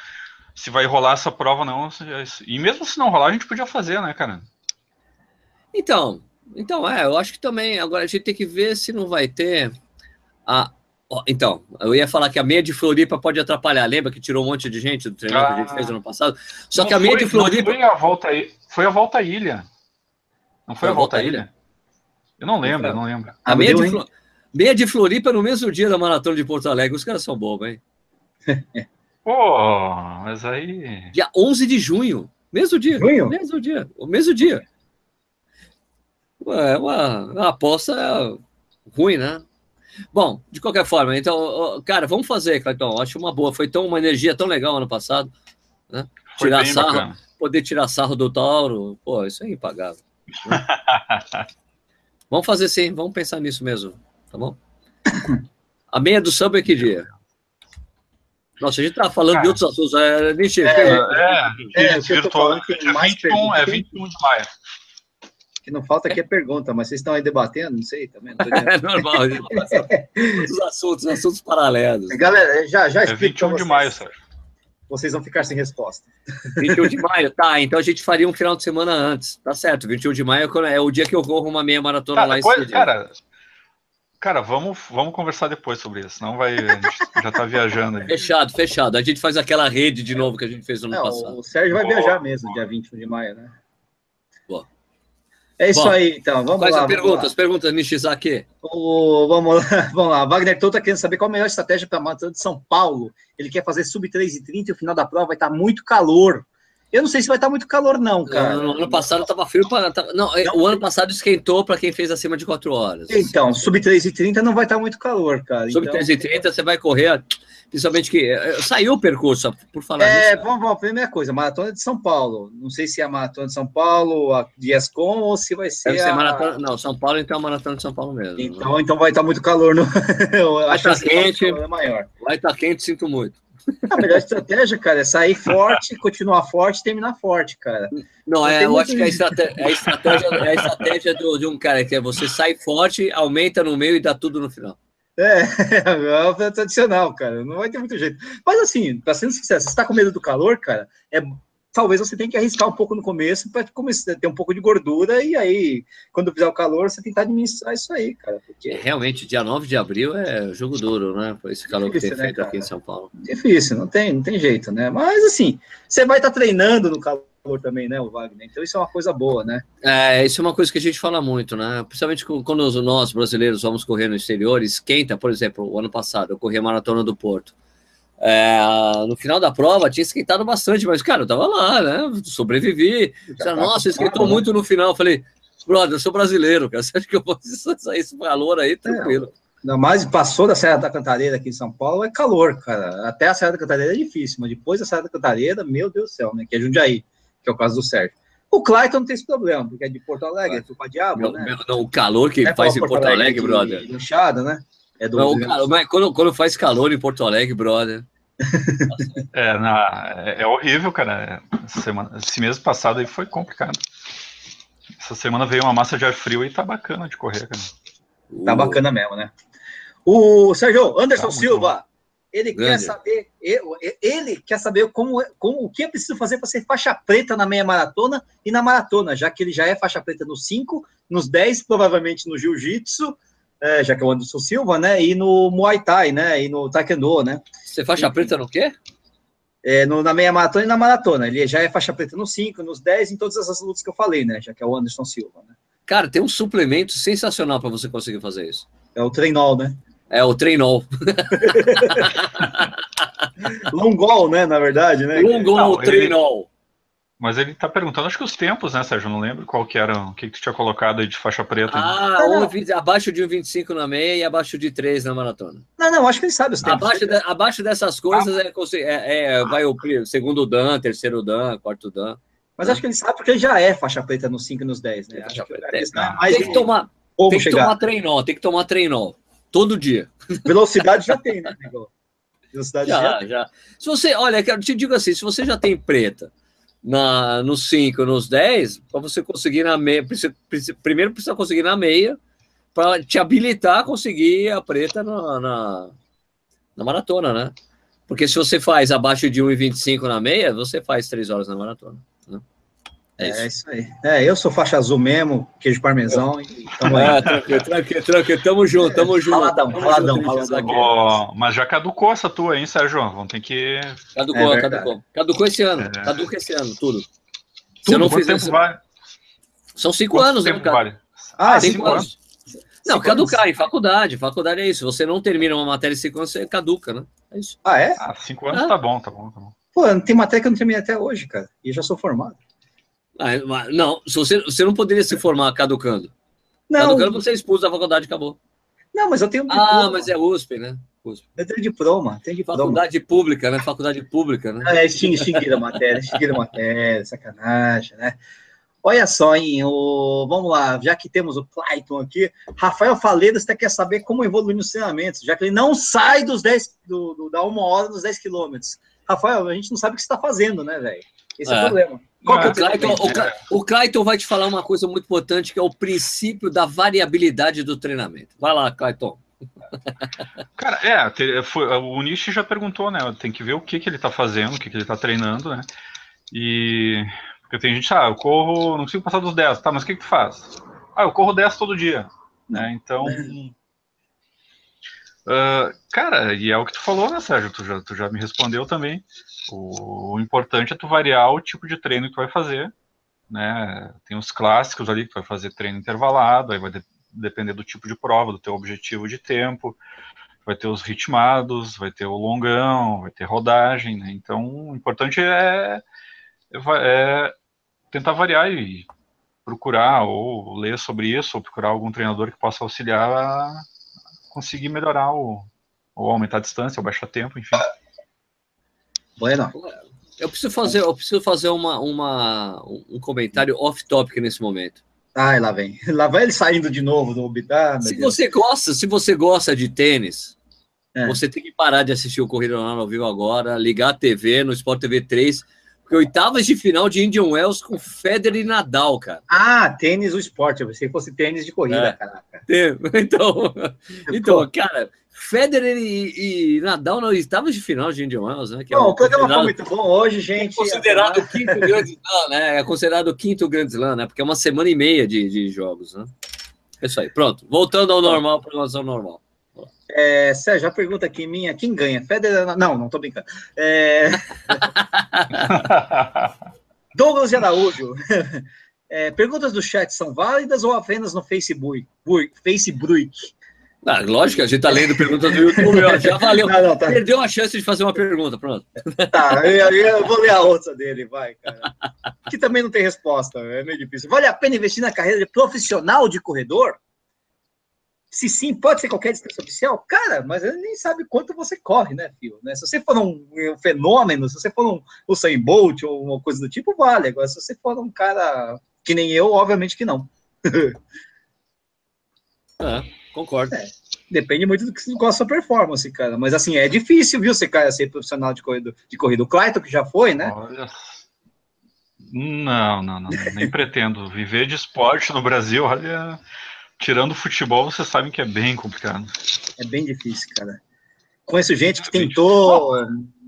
Se vai rolar essa prova ou não. E mesmo se não rolar, a gente podia fazer, né, cara? Então, então, é, eu acho que também. Agora a gente tem que ver se não vai ter. A, então, eu ia falar que a meia de Floripa pode atrapalhar. Lembra que tirou um monte de gente do treino ah, que a gente fez ano passado? Só que a meia foi, de Floripa. Foi a volta, foi a volta à ilha. Não foi, foi a volta à ilha? ilha? Eu não lembro, eu não lembro. A meia de, Floripa. Meia de Floripa no mesmo dia da maratona de Porto Alegre. Os caras são bobos, hein? Pô, mas aí. Dia 11 de junho. Mesmo dia. Junho? Mesmo dia. O mesmo dia. É uma, uma aposta ruim, né? Bom, de qualquer forma, então, cara, vamos fazer, Clayton. Acho uma boa. Foi tão uma energia tão legal ano passado, né? Tirar sarro, bacana. poder tirar sarro do Tauro, pô, isso é impagável. Né? vamos fazer sim, vamos pensar nisso mesmo, tá bom? A meia do samba é que dia? Nossa, a gente tá falando Cara, de outros assuntos. É, Nietzsche, é, é, é, é, virtual, é, mais 21, é 21 de maio que não falta aqui é pergunta, mas vocês estão aí debatendo, não sei também. Não é normal, os assuntos, assuntos paralelos. Galera, já, já explico. É 21 de maio, Sérgio. Vocês vão ficar sem resposta. 21 de maio, tá. Então a gente faria um final de semana antes. Tá certo, 21 de maio é, é o dia que eu corro uma meia maratona cara, lá depois, em Cara, cara vamos, vamos conversar depois sobre isso, senão vai, a gente já tá viajando aí. Fechado, fechado. A gente faz aquela rede de novo que a gente fez no ano passado. O Sérgio vai viajar mesmo, dia 21 de maio, né? É isso Bom, aí, então. Vamos quais lá. Quais as perguntas? Perguntas, Nishizaki. O, vamos, lá, vamos lá. Wagner Tô está querendo saber qual a melhor estratégia para a maratona de São Paulo. Ele quer fazer sub 3,30 e o final da prova vai estar tá muito calor. Eu não sei se vai estar tá muito calor, não, cara. No, ano passado estava frio para. Não, não, o ano passado esquentou para quem fez acima de 4 horas. Então, sub 3,30 não vai estar tá muito calor, cara. Sub então... 3,30 você vai correr Principalmente que eh, saiu o percurso, por falar é, nisso. Vamos, vamos, primeira coisa, Maratona de São Paulo. Não sei se é a Maratona de São Paulo, a de Escom, ou se vai ser. Deve ser a... maratona, não, São Paulo, então é a Maratona de São Paulo mesmo. Então, né? então vai estar muito calor. No... vai estar tá quente. É maior. Vai estar tá quente, sinto muito. A melhor estratégia, cara, é sair forte, continuar forte e terminar forte, cara. Não, é, eu acho que a estratégia, a estratégia, é a estratégia do, de um cara que é você sai forte, aumenta no meio e dá tudo no final. É, é tradicional, cara. Não vai ter muito jeito. Mas assim, pra ser sincero, se você tá com medo do calor, cara, é talvez você tenha que arriscar um pouco no começo para ter um pouco de gordura e aí, quando fizer o calor, você tentar administrar isso aí, cara. Porque... É, realmente, dia 9 de abril é jogo duro, né? Por esse calor Difícil, que tem né, feito cara? aqui em São Paulo. Difícil, não tem, não tem jeito, né? Mas assim, você vai estar tá treinando no calor também, né, o Wagner? Então isso é uma coisa boa, né? É, isso é uma coisa que a gente fala muito, né? Principalmente quando nós, brasileiros, vamos correr no exterior, esquenta, por exemplo, o ano passado, eu corri a Maratona do Porto. É, no final da prova tinha esquentado bastante, mas, cara, eu tava lá, né? Sobrevivi. Tá Nossa, esquentou né? muito no final. Eu falei, brother, eu sou brasileiro, cara. Você acha que eu posso sair esse valor aí? Tranquilo. É. Não, mas passou da Serra da Cantareira aqui em São Paulo, é calor, cara. Até a Serra da Cantareira é difícil, mas depois da Serra da Cantareira, meu Deus do céu, né? Que é Jundiaí que é o caso do Sérgio. O Clayton não tem esse problema, porque é de Porto Alegre, é tudo diabo, né? Não, o calor que é faz em Porto, Porto Alegre, Alegre brother. Inchada, né? É do não, calor, mas quando, quando faz calor em Porto Alegre, brother. é, na, é, é, horrível, cara. Semana, esse mês passado aí foi complicado. Essa semana veio uma massa de ar frio e tá bacana de correr, cara. Tá bacana mesmo, né? O Sérgio, Anderson tá Silva, ele Grande. quer saber, ele quer saber como, como o que é preciso fazer para ser faixa preta na meia maratona e na maratona, já que ele já é faixa preta nos 5, nos 10, provavelmente no jiu-jitsu, é, já que é o Anderson Silva, né? E no Muay Thai, né? E no Taekwondo, né? Você faixa preta no quê? É, no, na meia maratona e na maratona. Ele já é faixa preta nos 5, nos 10, em todas essas lutas que eu falei, né? Já que é o Anderson Silva, né? Cara, tem um suplemento sensacional para você conseguir fazer isso. É o Treinol, né? É o treinol. Longol, né? Na verdade, né? Longol, não, treinol. Ele... Mas ele tá perguntando, acho que os tempos, né, Sérgio? Eu não lembro qual que era, o que, que tu tinha colocado aí de faixa preta. Ah, um, abaixo de 1,25 na meia e abaixo de 3 na maratona. Não, não, acho que ele sabe os tempos. Abaixo, de, abaixo dessas coisas ah. é, é, é, vai o segundo Dan, terceiro Dan, quarto Dan. Mas acho que ele sabe porque ele já é faixa preta nos 5 e nos 10, né? Acho que, é, tem que tomar, tem que tomar treinol, tem que tomar treinol. Todo dia. Velocidade já tem, né, Velocidade já, já, já. Se você, olha, eu te digo assim, se você já tem preta na, nos 5, nos 10, para você conseguir na meia, precisa, primeiro precisa conseguir na meia, para te habilitar a conseguir a preta na, na, na, maratona, né? Porque se você faz abaixo de 1,25 na meia, você faz 3 horas na maratona. Né? É isso. é isso. aí. É, eu sou faixa azul mesmo, queijo parmesão. E tamo aí. É, tranquilo, tranquilo, tranquilo. Tamo junto, tamo junto. Faladão, tamo faladão, junto, faladão. Oh, mas já caducou essa tua, hein, Sérgio? Vamos ter que. Caducou, é caducou. Caducou esse ano. É. Caduca esse ano, tudo. Se eu não fizer isso. Vale? São cinco Quanto anos, né, cara? Vale? Ah, cinco, cinco anos. anos. Não, cinco caducar anos. em faculdade. Faculdade é isso. Você não termina uma matéria em cinco anos, você caduca, né? É isso. Ah, é? Ah, cinco anos ah. tá bom, tá bom, tá bom. Pô, tem matéria que eu não terminei até hoje, cara. E já sou formado. Ah, não, se você, você não poderia se formar caducando. Não. Caducando, você é expulso da faculdade acabou. Não, mas eu tenho um Ah, mas é USP, né? USP. Eu tenho diploma, tenho diploma. Faculdade pública, né? Faculdade pública, né? Ah, é, extinguir a matéria, extinguir a matéria, sacanagem, né? Olha só, hein, o... vamos lá, já que temos o Clayton aqui, Rafael Faleiras até quer saber como evoluir nos treinamentos, já que ele não sai dos 10, do, do, da uma hora dos 10 quilômetros. Rafael, a gente não sabe o que você está fazendo, né, velho? Esse é. é o problema. Qual é o, Clayton, o, o Clayton vai te falar uma coisa muito importante, que é o princípio da variabilidade do treinamento. Vai lá, Clayton. Cara, é, foi, o Nishi já perguntou, né? Tem que ver o que, que ele está fazendo, o que, que ele está treinando, né? E porque tem gente, ah, eu corro, não consigo passar dos 10, tá, mas o que, que tu faz? Ah, eu corro 10 todo dia, né? Então. Uh, cara, e é o que tu falou, né, Sérgio? Tu já, tu já me respondeu também. O, importante é tu variar o tipo de treino que tu vai fazer, né? Tem os clássicos ali que tu vai fazer treino intervalado, aí vai de, depender do tipo de prova, do teu objetivo de tempo. Vai ter os ritmados, vai ter o longão, vai ter rodagem, né? Então, o importante é, é, é tentar variar e procurar ou ler sobre isso, ou procurar algum treinador que possa auxiliar a conseguir melhorar o, ou aumentar a distância, ou baixar tempo, enfim. Bueno. Eu preciso fazer, eu preciso fazer uma, uma, um comentário off-topic nesse momento. Ai, lá vem. Lá vai ele saindo de novo do Bitar. Se Deus. você gosta, se você gosta de tênis, é. você tem que parar de assistir o Corrida ao Vivo agora, ligar a TV no Sport TV 3 porque oitavas de final de Indian Wells com Federer e Nadal, cara. Ah, tênis o esporte. Eu pensei que fosse tênis de corrida, é. caraca. Então, então cara, Federer e, e, Nadal nas oitavas de final de Indian Wells, né? Que bom, é o programa foi muito bom hoje, gente. É considerado o quinto grande slam, né? É considerado o quinto grande slam, né? Porque é uma semana e meia de, de jogos, né? É isso aí, pronto. Voltando ao normal, programação normal. É, Sérgio, a pergunta aqui minha: quem ganha? Federer? Não, não tô brincando. É... Douglas de Araújo. É, perguntas do chat são válidas ou apenas no Facebook? Facebook? Ah, lógico, a gente tá lendo perguntas do YouTube, ó, já valeu. Não, não, tá. Perdeu a chance de fazer uma pergunta, pronto. Tá, eu, eu, vou ler a outra dele, vai, cara. Que também não tem resposta, é meio difícil. Vale a pena investir na carreira de profissional de corredor? Se sim, pode ser qualquer distância oficial? Cara, mas ele nem sabe quanto você corre, né, filho? Né? Se você for um, um, fenômeno, se você for um Usain Bolt ou uma coisa do tipo, vale. Agora, se você for um cara que nem eu, obviamente que não. é, concordo. É, depende muito do que qual a sua performance, cara. Mas assim, é difícil, viu, você cara, ser profissional de corrida, de corrida. O Clayton, que já foi, né? Olha. Não, não, não, nem pretendo. Viver de esporte no Brasil, olha, tirando o futebol, vocês sabem que é bem complicado. É bem difícil, cara. Conheço gente que tentou,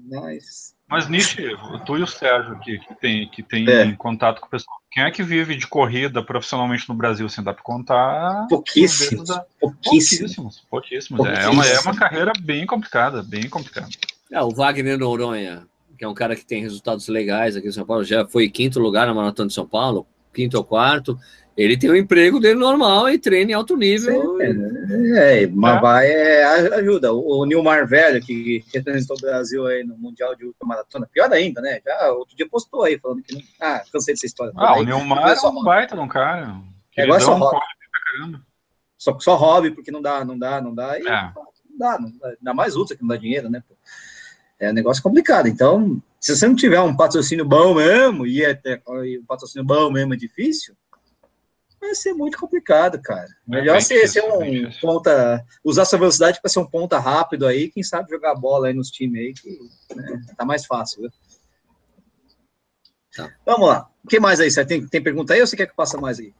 mas... Mas, Nietzsche, tu e o Sérgio aqui, que tem, que tem é. contato com o pessoal, quem é que vive de corrida profissionalmente no Brasil, assim, dá para contar? Pouquíssimos. Da... Pouquíssimos. Pouquíssimos. pouquíssimos. É, uma, é uma carreira bem complicada, bem complicada. É, o Wagner Noronha, que é um cara que tem resultados legais aqui em São Paulo, já foi quinto lugar na Maratona de São Paulo, quinto ou quarto, ele tem o um emprego dele normal e treina em alto nível. É, é, mas é. vai é, ajuda. O, o Nilmar Velho, que representou o Brasil aí no Mundial de Ultramaratona, pior ainda, né? Já outro dia postou aí, falando que não. Ah, cansei dessa história. Ah, o Nilmar é um baita de um cara. É igual só hobby. Só, só hobby, porque não dá, não dá, não dá. E, é. não dá, não dá. Ainda mais ultra que não dá dinheiro, né? É um negócio complicado. Então, se você não tiver um patrocínio bom mesmo, e, é, um patrocínio bom mesmo é difícil, vai ser muito complicado, cara. É Melhor é ser, ser um ponta, usar sua velocidade para ser um ponta rápido aí, quem sabe jogar bola aí nos times aí, que né, tá mais fácil, viu? Tá. Vamos lá. O que mais aí? Você tem, tem pergunta aí ou você quer que passe mais aí?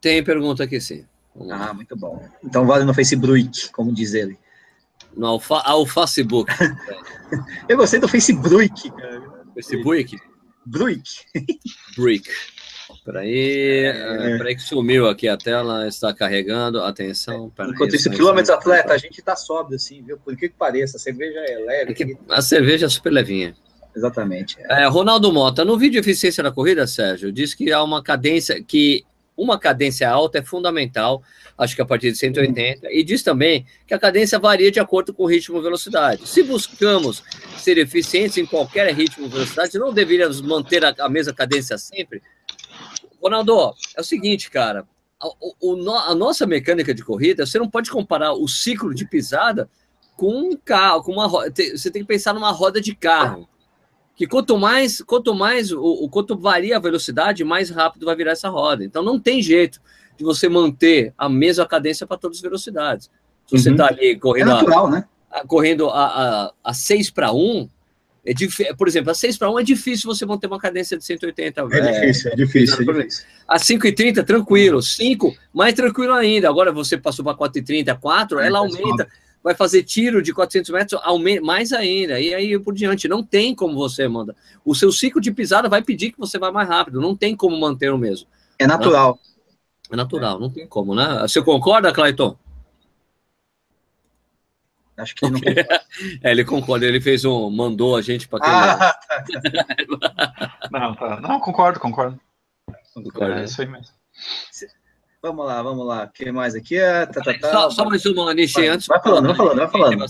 Tem pergunta aqui sim. Vamos ah, lá. muito bom. Então vale no Facebook, como diz ele. No alfa, ao Facebook. Eu gostei do Facebook, cara. Facebook? Bruick. Bruick. Peraí, é. peraí que sumiu aqui a tela, está carregando, atenção. Enquanto isso, quilômetros atleta, a gente tá sóbrio assim, viu? Por que que pareça, a cerveja é leve. É a cerveja é super levinha. Exatamente. É. É, Ronaldo Mota, no vídeo de eficiência da corrida, Sérgio, diz que há uma cadência, que uma cadência alta é fundamental, acho que a partir de 180, uhum. e diz também que a cadência varia de acordo com o ritmo e velocidade. Se buscamos ser eficientes em qualquer ritmo e velocidade, não deveríamos manter a, a mesma cadência sempre? Ronaldo, é o seguinte, cara. a, a, nossa mecânica de corrida, você não pode comparar o ciclo de pisada com um carro, com uma Você tem que pensar numa roda de carro. Que quanto mais, quanto mais, o, o quanto varia a velocidade, mais rápido vai virar essa roda. Então não tem jeito de você manter a mesma cadência para todas as velocidades. Se você está uhum. ali correndo, é natural, a, né? a, correndo a, a, a 6 para 1, é dif... Por exemplo, a 6 para 1 é difícil você manter uma cadência de 180. É, é difícil, é difícil. É difícil. A 5,30, tranquilo. 5, mais tranquilo ainda. Agora você passou para 4,30, 4, ela aumenta. Vai fazer tiro de 400 metros, aumenta mais ainda. E aí por diante. Não tem como você manda. O seu ciclo de pisada vai pedir que você vá mais rápido. Não tem como manter o mesmo. É natural. É natural, não tem como, né? Você concorda, Clayton? Acho que ele não concorda. é, ele concorda, ele fez um. mandou a gente para ah, tá. não, tá. não, concordo, concordo. concordo. É isso aí mesmo. Vamos lá, vamos lá. O que mais aqui? É, tá, tá, tá. Só, só mais uma, Nishi, antes. Vai falando, vai falando, vai falando.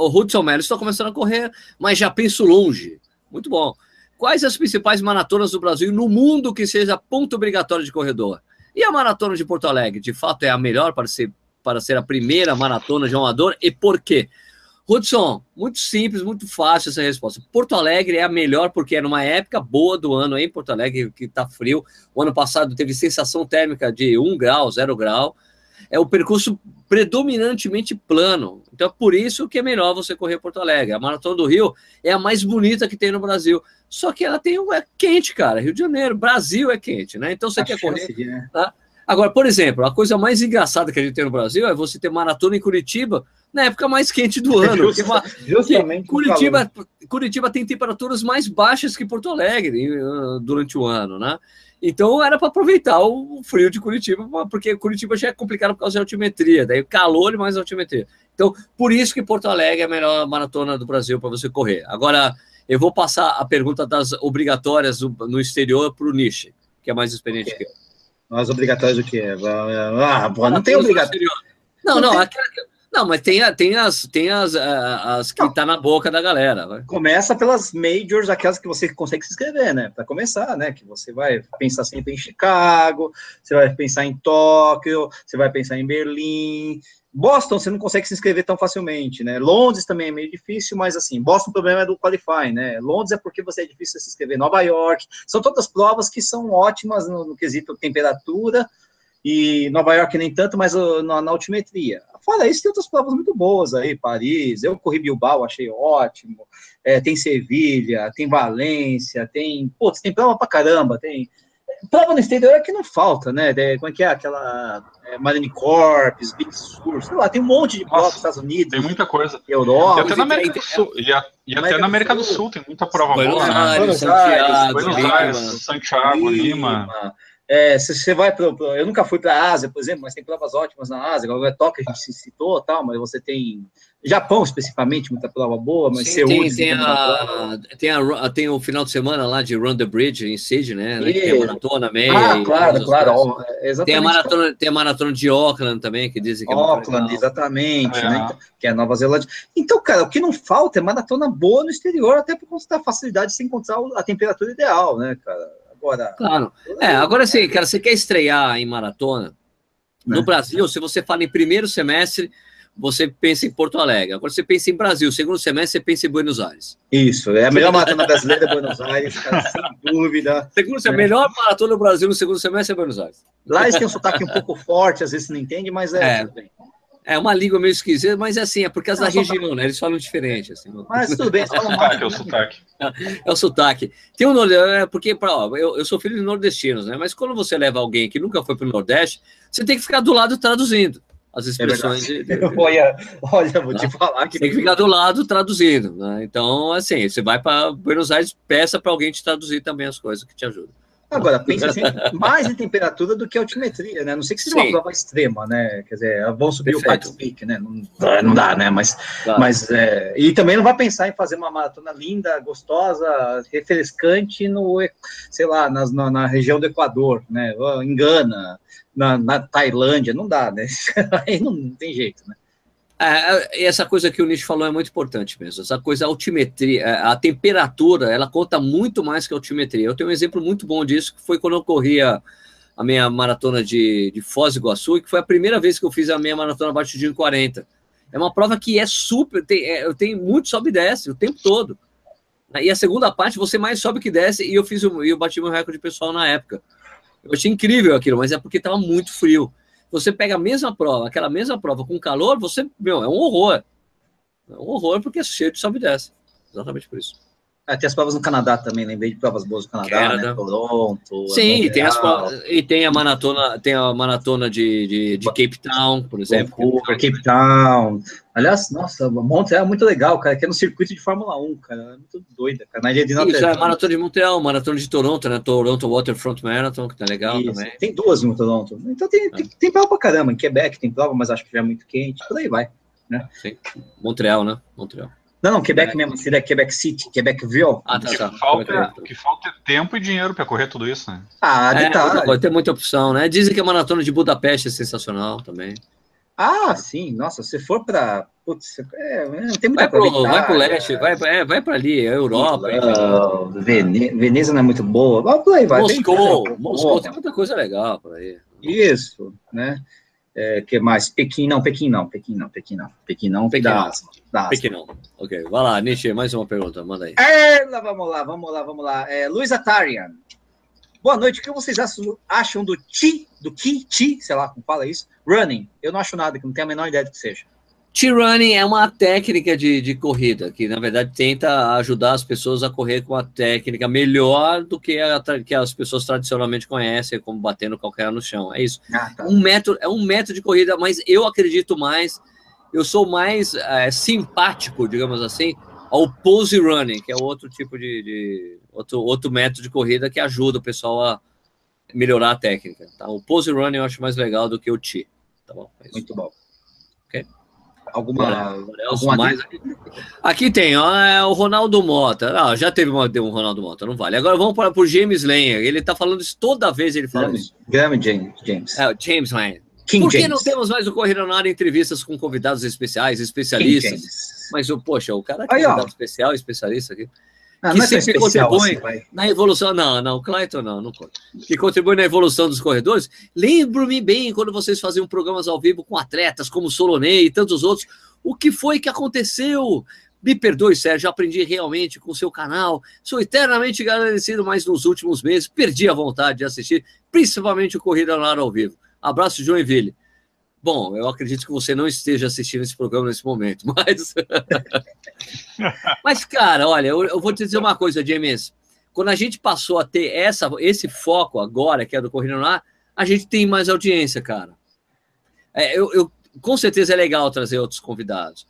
O Hudson Mello está começando a correr, mas já penso longe. Muito bom. Quais as principais maratonas do Brasil e no mundo que seja ponto obrigatório de corredor? E a maratona de Porto Alegre, de fato, é a melhor para ser para ser a primeira maratona de amador e por quê? Hudson, muito simples, muito fácil essa resposta. Porto Alegre é a melhor porque é numa época boa do ano em Porto Alegre, que está frio. O ano passado teve sensação térmica de 1 grau, 0 grau. É o percurso predominantemente plano. Então é por isso que é melhor você correr Porto Alegre. A Maratona do Rio é a mais bonita que tem no Brasil. Só que ela tem é quente, cara. Rio de Janeiro, Brasil é quente, né? Então você a quer correr. Né? Tá? Agora, por exemplo, a coisa mais engraçada que a gente tem no Brasil é você ter maratona em Curitiba na época mais quente do ano. Justa, uma, justamente. Curitiba, Curitiba tem temperaturas mais baixas que Porto Alegre uh, durante o ano, né? Então era para aproveitar o frio de Curitiba, porque Curitiba já é complicado por causa da altimetria, daí calor e mais altimetria. Então, por isso que Porto Alegre é a melhor maratona do Brasil para você correr. Agora, eu vou passar a pergunta das obrigatórias no exterior para o Nishi, que é mais experiente okay. que eu. As obrigatórias o quê? Ah, porra, não tem obrigatório. Não, não, não, não, mas tem, tem as, tem as, as que não. tá na boca da galera. Vai. Começa pelas majors, aquelas que você consegue se inscrever, né? Para começar, né? Que você vai pensar sempre em Chicago, você vai pensar em Tóquio, você vai pensar em Berlim, Boston você não consegue se inscrever tão facilmente, né? Londres também é meio difícil, mas assim, Boston o problema é do qualify, né? Londres é porque você é difícil se inscrever. Nova York, são todas provas que são ótimas no, no quesito temperatura, e Nova York nem tanto, mas na, na, altimetria. Fora isso, tem outras provas muito boas aí, Paris, eu corri Bilbao, achei ótimo, é, tem Sevilha, tem Valência, tem, putz, tem prova pra caramba, tem prova no exterior é que não falta, né? como é que é aquela é, Marine Corps, Big Sur, sei lá, tem um monte de prova nos Estados Unidos. Tem muita coisa. Europa. E até na América do Sul. E, a, e até na América do Sul tem muita prova Buenos boa. Né? Buenos Aires, Buenos Aires, Santiago, Lima. Lima. É, se você vai para. Eu nunca fui para a Ásia, por exemplo, mas tem provas ótimas na Ásia. Agora é Tóquio, a gente se citou tal, mas você tem Japão, especificamente, muita prova boa, mas Sim, Seul... Tem, tem, a, tem, a, tem o final de semana lá de Run the Bridge em Sydney, né? E... Tem a maratona meia. Ah, claro, claro. Exatamente. Tem a, maratona, tem a maratona de Auckland também, que dizem que é Auckland, exatamente, é. né? Que é Nova Zelândia. Então, cara, o que não falta é maratona boa no exterior, até por conta da facilidade de se encontrar a temperatura ideal, né, cara? Agora... Claro. É, agora sim, cara, você quer estrear em maratona, no é. Brasil, se você fala em primeiro semestre você pensa em Porto Alegre. Agora você pensa em Brasil. Segundo semestre, você pensa em Buenos Aires. Isso, é a melhor maratona brasileira é Buenos Aires, cara, sem dúvida. Segundo, é. A melhor maratona do Brasil no segundo semestre é Buenos Aires. Lá eles têm um sotaque um pouco forte, às vezes você não entende, mas é, é. É uma língua meio esquisita, mas é assim, é por causa não, da região, né? Eles falam diferente. Assim. Mas tudo bem, falam mais. É o sotaque. É o sotaque. Tem um é porque, ó, eu, eu sou filho de nordestinos, né? Mas quando você leva alguém que nunca foi para o Nordeste, você tem que ficar do lado traduzindo as é expressões. É de, de, olha, olha, vou te tá? falar que. Tem que ficar do lado traduzindo. Né? Então, assim, você vai para Buenos Aires, peça para alguém te traduzir também as coisas que te ajudam. Agora, pensa assim, mais em temperatura do que altimetria, né? Não sei que seja Sim. uma prova extrema, né? Quer dizer, vão subir Perfeito. o Pikes Peak, né? Não, não dá, né? Mas, claro. mas é, e também não vai pensar em fazer uma maratona linda, gostosa, refrescante no, sei lá, nas, na, na região do Equador, né? Engana, na, na Tailândia, não dá, né? Aí não, não tem jeito, né? É, é, essa coisa que o Nietzsche falou é muito importante mesmo. Essa coisa, a altimetria, é, a temperatura, ela conta muito mais que a altimetria. Eu tenho um exemplo muito bom disso, que foi quando eu corria a minha maratona de, de Foz do Iguaçu, que foi a primeira vez que eu fiz a minha maratona abaixo de 40. É uma prova que é super, tem, é, eu tenho muito sobe e desce o tempo todo. E a segunda parte você mais sobe que desce, e eu fiz eu bati meu recorde pessoal na época. Eu achei incrível aquilo, mas é porque estava muito frio. Você pega a mesma prova, aquela mesma prova com calor, você, meu, é um horror. É um horror porque é cheio de sobe e desce. Exatamente por isso. É, tem as provas no Canadá também, lembrei de provas boas no Canadá, Canada. né? Toronto. Sim, e tem, as, e tem a maratona, tem a maratona de, de, de Cape Town, por exemplo. Vancouver, Cape Town. Aliás, nossa, Montreal é muito legal, cara, que é no circuito de Fórmula 1, cara. É muito doida, cara. Na ilha de Isso, é maratona de Montreal, maratona de Toronto, né? Toronto Waterfront Marathon, que tá legal Isso. também. Tem duas no Toronto. Então tem, é. tem, tem prova pra caramba. Em Quebec tem prova, mas acho que já é muito quente. Por aí vai, né? Sim. Montreal, né? Montreal. Não, não, Quebec mesmo, seria Quebec City, Quebecville. Ah, tá, tá. O que falta, que falta é tempo e dinheiro para correr tudo isso, né? Ah, detalhe. É, tem muita opção, né? Dizem que a maratona de Budapeste é sensacional também. Ah, sim, nossa, se for para. Putz, é, não tem muita vai pro, vai pro leste, é... vai, é, vai para ali, a Europa. Uh, Vene... Veneza não é muito boa. Vai por aí, vai. Moscou, Moscou tem muita coisa legal por aí. Isso, né? É, que mais? Pequim não, Pequim não, Pequim não, Pequim não, Pequim não, Pequim não. Dá, Pequim não. Ok, vai lá, Nietzsche, mais uma pergunta, manda aí. É, vamos lá, vamos lá, vamos lá. É, Luiz Atarian. Boa noite, o que vocês acham do Ti, do Ki, Ti, sei lá como fala isso, running? Eu não acho nada, que não tenho a menor ideia do que seja. T-running é uma técnica de, de corrida que, na verdade, tenta ajudar as pessoas a correr com uma técnica melhor do que, a, que as pessoas tradicionalmente conhecem, como batendo qualquer no chão. É isso. Ah, tá. um método, é um método de corrida, mas eu acredito mais, eu sou mais é, simpático, digamos assim, ao pose running, que é outro tipo de, de, outro, outro método de corrida que ajuda o pessoal a melhorar a técnica. Tá? O pose running eu acho mais legal do que o T. Tá bom? É Muito bom. Alguma, alguma mais aqui? aqui tem, ó, é o Ronaldo Mota. Ah, já teve uma, um Ronaldo Mota, não vale. Agora vamos para o James Lane. Ele tá falando isso toda vez, ele fala Graham, isso. Graham James. James. É, James Lane. King Por que James. não temos mais o na área entrevistas com convidados especiais, especialistas? Mas, o, poxa, o cara é convidado especial, especialista aqui. Ah, que é sempre contribui assim, na evolução. Não, não, Clayton não, não conta. Que contribui na evolução dos corredores. Lembro-me bem quando vocês faziam programas ao vivo com atletas como Solonei e tantos outros. O que foi que aconteceu? Me perdoe, Sérgio, aprendi realmente com o seu canal. Sou eternamente agradecido, mas nos últimos meses perdi a vontade de assistir, principalmente o Corrida no Ar ao vivo. Abraço, Joinville. Bom, eu acredito que você não esteja assistindo esse programa nesse momento, mas. mas, cara, olha, eu, eu, vou te dizer uma coisa, James. Quando a gente passou a ter essa, esse foco agora, que é do Corrida no Ar, a gente tem mais audiência, cara. É, eu, eu, com certeza é legal trazer outros convidados.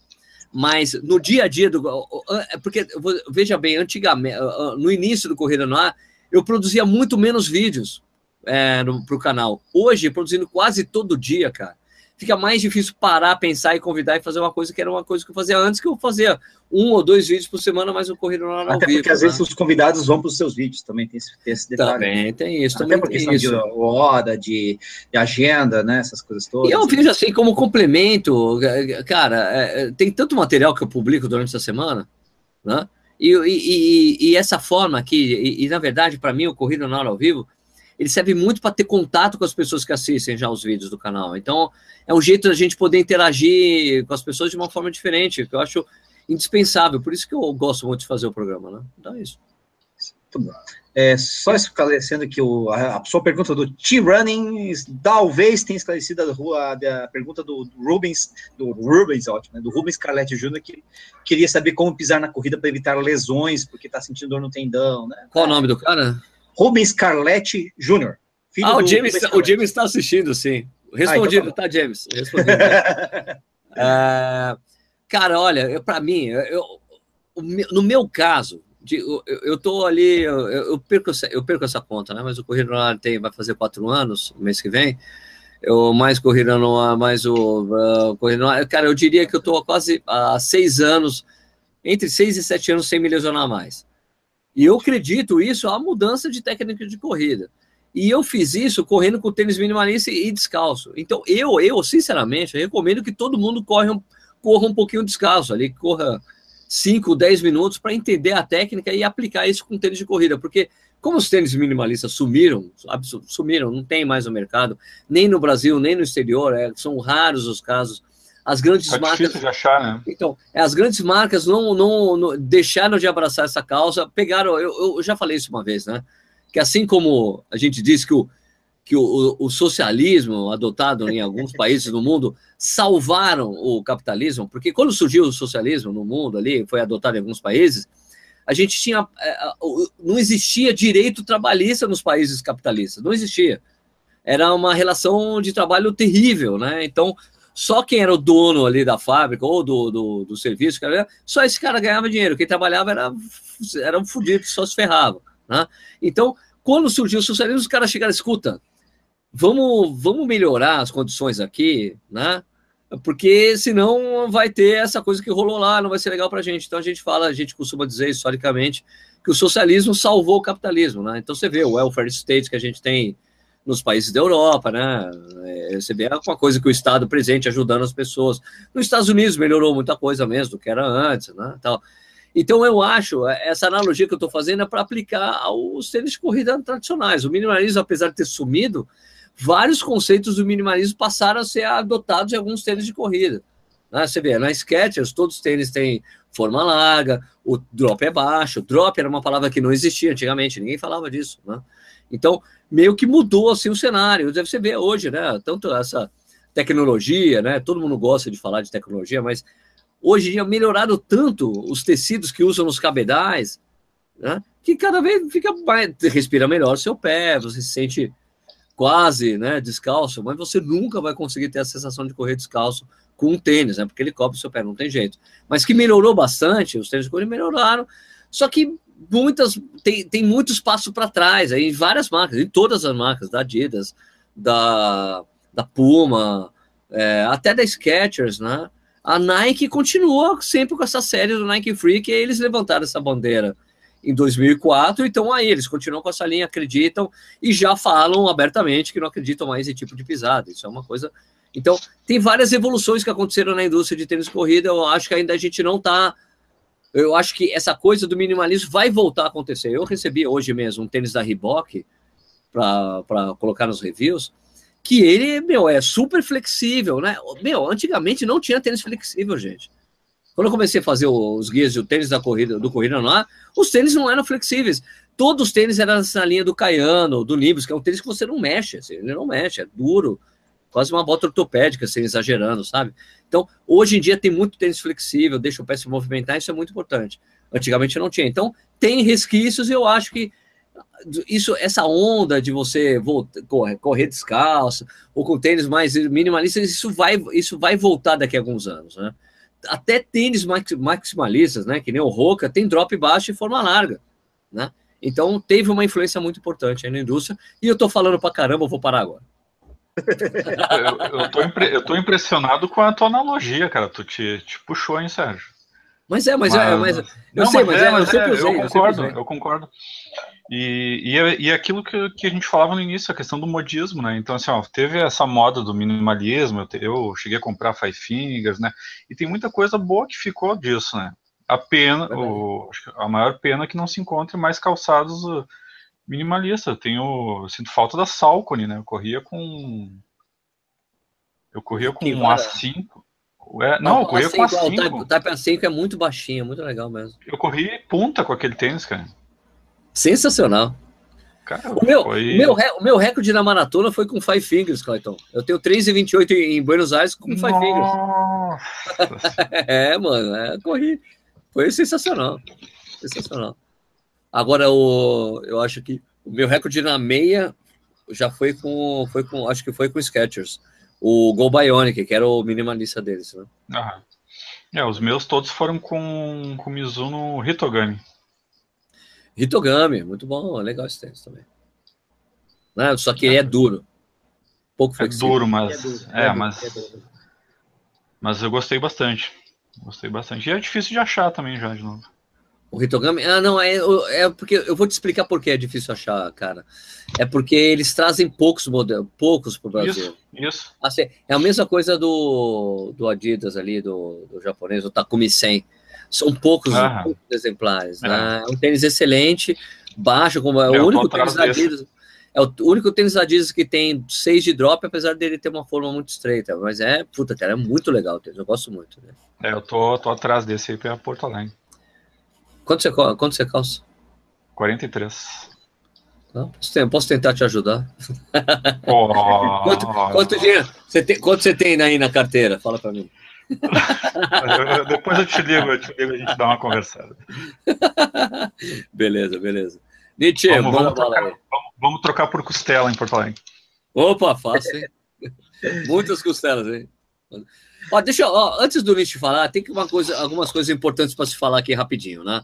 Mas no dia a dia do. É porque, veja bem, antigamente, no início do Corrida no Ar, eu produzia muito menos vídeos é, para o canal. Hoje, produzindo quase todo dia, cara fica mais difícil parar, pensar e convidar e fazer uma coisa que era uma coisa que eu fazia antes, que eu fazia um ou dois vídeos por semana, mas eu corrido ao Até vivo, porque às né? vezes os convidados vão para os seus vídeos, também tem esse, tem esse detalhe. Também tem isso, Até também por questão isso. de hora, de, de, agenda, né, essas coisas todas. E eu vejo assim, como complemento, cara, é, é, tem tanto material que eu publico durante essa semana, né, e, e, e, e essa forma aqui, e, na verdade, para mim, o Corrido na Hora ao Vivo, ele serve muito para ter contato com as pessoas que assistem já os vídeos do canal. Então, é um jeito da gente poder interagir com as pessoas de uma forma diferente, que eu acho indispensável. Por isso que eu gosto muito de fazer o programa, né? Então é isso. É, só esclarecendo que o, a, sua pergunta do T-Running talvez tenha esclarecido a, a, a, pergunta do, Rubens, do Rubens, ótimo, né, do Rubens Carletti Jr., que queria saber como pisar na corrida para evitar lesões, porque está sentindo dor no tendão, né? Qual o nome do cara? Rubens Carletti Jr. Ah, o James, o James está assistindo, sim. Respondido, ah, então... tá, James? Respondido. uh, cara, olha, para mim, eu, no meu caso, eu, eu tô ali, eu, eu, perco, eu perco essa conta, né? Mas o Corrida Ar tem, vai fazer quatro anos, mês que vem. Eu mais Corrida no Ar, mais o uh, Corrida. Cara, eu diria que eu tô quase há seis anos, entre seis e sete anos, sem me lesionar mais. E eu acredito isso a mudança de técnica de corrida. E eu fiz isso correndo com tênis minimalista e descalço. Então, eu, eu sinceramente, eu recomendo que todo mundo corra um, corra um pouquinho descalço ali, corra 5, 10 minutos para entender a técnica e aplicar isso com tênis de corrida, porque como os tênis minimalistas sumiram, sumiram, não tem mais no mercado, nem no Brasil, nem no exterior, é, são raros os casos. As grandes tá marcas. de achar, né? Então, é, as grandes marcas não, não, não, deixaram de abraçar essa causa, pegaram. Eu, eu já falei isso uma vez, né? Que assim como a gente diz que o, que o, o, socialismo adotado em alguns países do mundo salvaram o capitalismo, porque quando surgiu o socialismo no mundo ali, foi adotado em alguns países, a gente tinha. É, não existia direito trabalhista nos países capitalistas, não existia. Era uma relação de trabalho terrível, né? Então, só quem era o dono ali da fábrica ou do, do, do serviço, só esse cara ganhava dinheiro. Quem trabalhava era, era um fudido, só se ferrava. Né? Então, quando surgiu o socialismo, os caras chegaram, escuta, vamos, vamos melhorar as condições aqui, né? porque senão vai ter essa coisa que rolou lá, não vai ser legal para a gente. Então a gente fala, a gente costuma dizer historicamente que o socialismo salvou o capitalismo, né? Então você vê o welfare state que a gente tem nos países da Europa, né? É, você vê uma coisa que o Estado presente ajudando as pessoas. Nos Estados Unidos melhorou muita coisa mesmo do que era antes, né? Tal. Então eu acho, é, essa analogia que eu estou fazendo é para aplicar aos tênis de corrida tradicionais. O minimalismo, apesar de ter sumido, vários conceitos do minimalismo passaram a ser adotados em alguns tênis de corrida. Né? Você vê, na Skechers, todos os tênis têm forma larga, o drop é baixo. Drop era uma palavra que não existia antigamente, ninguém falava disso. Né? Então, meio que mudou assim o cenário. Você vê hoje, né? Tanto essa tecnologia, né? Todo mundo gosta de falar de tecnologia, mas hoje em dia melhoraram tanto os tecidos que usam nos cabedais, né? Que cada vez fica mais, respira melhor o seu pé, você se sente quase né, descalço, mas você nunca vai conseguir ter a sensação de correr descalço com um tênis, né? Porque ele cobre o seu pé, não tem jeito. Mas que melhorou bastante, os tênis de corrida melhoraram, só que muitas tem, tem muito espaço para trás, aí várias marcas, em todas as marcas, da Adidas, da, da Puma, é, até da Skechers, né? A Nike continua sempre com essa série do Nike Free, que eles levantaram essa bandeira em 2004, então aí eles continuam com essa linha, acreditam e já falam abertamente que não acreditam mais em tipo de pisada. Isso é uma coisa. Então, tem várias evoluções que aconteceram na indústria de tênis corrida. Eu acho que ainda a gente não está. Eu acho que essa coisa do minimalismo vai voltar a acontecer. Eu recebi hoje mesmo um tênis da Reebok para colocar nos reviews, que ele, meu, é super flexível, né? Meu, antigamente não tinha tênis flexível, gente. Quando eu comecei a fazer os guias de tênis da corrida, do Corrida Ar, os tênis não eram flexíveis. Todos os tênis eram na linha do Caiano, do Nimbus, que é um tênis que você não mexe, assim, ele não mexe, é duro, quase uma bota ortopédica, sem exagerando, sabe? Então, hoje em dia tem muito tênis flexível, deixa o pé se movimentar, isso é muito importante. Antigamente não tinha. Então, tem resquícios e eu acho que isso, essa onda de você voltar, correr, correr descalço ou com tênis mais minimalistas, isso vai, isso vai voltar daqui a alguns anos, né? até tênis maximalistas, né, que nem o Roca, tem drop baixo e forma larga, né? Então teve uma influência muito importante aí na indústria. E eu tô falando pra caramba, eu vou parar agora. Eu, eu, tô impre, eu tô impressionado com a tua analogia, cara. Tu te, te puxou, hein, Sérgio? Mas é, mas, mas é, mas eu não, sei, mas, é, é, mas eu, é, usei, eu concordo, eu, eu concordo. E, e, é, e é aquilo que, que a gente falava no início, a questão do modismo, né? Então, assim, ó, teve essa moda do minimalismo, eu, eu, cheguei a comprar Five Fingers, né? E tem muita coisa boa que ficou disso, né? A pena, o, a maior pena é que não se encontre mais calçados minimalistas. Eu tenho, eu sinto falta da Salcone, né? Eu corria com. Eu corria com um A5. É, não, não, eu corria com A5. O Type A5 é muito baixinho, muito legal mesmo. Eu corri punta com aquele tênis, cara. Sensacional. Cara, o, meu, foi... o, meu, o meu recorde na maratona foi com Five Fingers, Clayton. Eu tenho 3,28 em Buenos Aires com Five Nossa. Fingers. é, mano, é, corri. Foi sensacional. Sensacional. Agora, o, eu acho que o meu recorde na meia já foi com, foi com acho que foi com Skechers. O Go Bionic, que era o minimalista deles, né? Aham. É, os meus todos foram com, com Mizuno Hitogami. Hitogami, muito bom, legal esse tênis também. Né? Só que ele é duro. Pouco é flexível. É duro, mas. É, duro, é, é mas. É mas eu gostei bastante. Gostei bastante. E é difícil de achar também já, de novo. O Hitogami, ah, não, é, é porque eu vou te explicar por que é difícil achar, cara. É porque eles trazem poucos modelos, poucos para o Brasil. Isso, isso. Assim, é a mesma coisa do, do Adidas ali, do, do japonês, o Takumi 100. São poucos, Aham. poucos exemplares. É. Né? É um tênis excelente, baixo, como é o tô único tênis da. Adidas. É o único tênis da Adidas que tem 6 de drop, apesar dele ter uma forma muito estreita. Mas é, puta, cara, é muito legal o tênis. Eu gosto muito. Né? É, eu tô, tô atrás desse aí pra Porto Alegre. Quanto você, quanto você calça? 43. Não? Posso, ten- posso tentar te ajudar? Oh, Quanto, quanto dinheiro você tem, quanto você tem aí na carteira? Fala pra mim. eu- depois eu te ligo, eu te ligo, a gente dá uma conversada. beleza, beleza. Nietzsche, Vamos, vamos, trocar, vamos, vamos trocar por costela em Porto Alegre. Opa, fácil, hein? Muitas costelas, hein? Ó, deixa eu, ó, antes do Nietzsche falar, tem que uma coisa, algumas coisas importantes para se falar aqui rapidinho, né?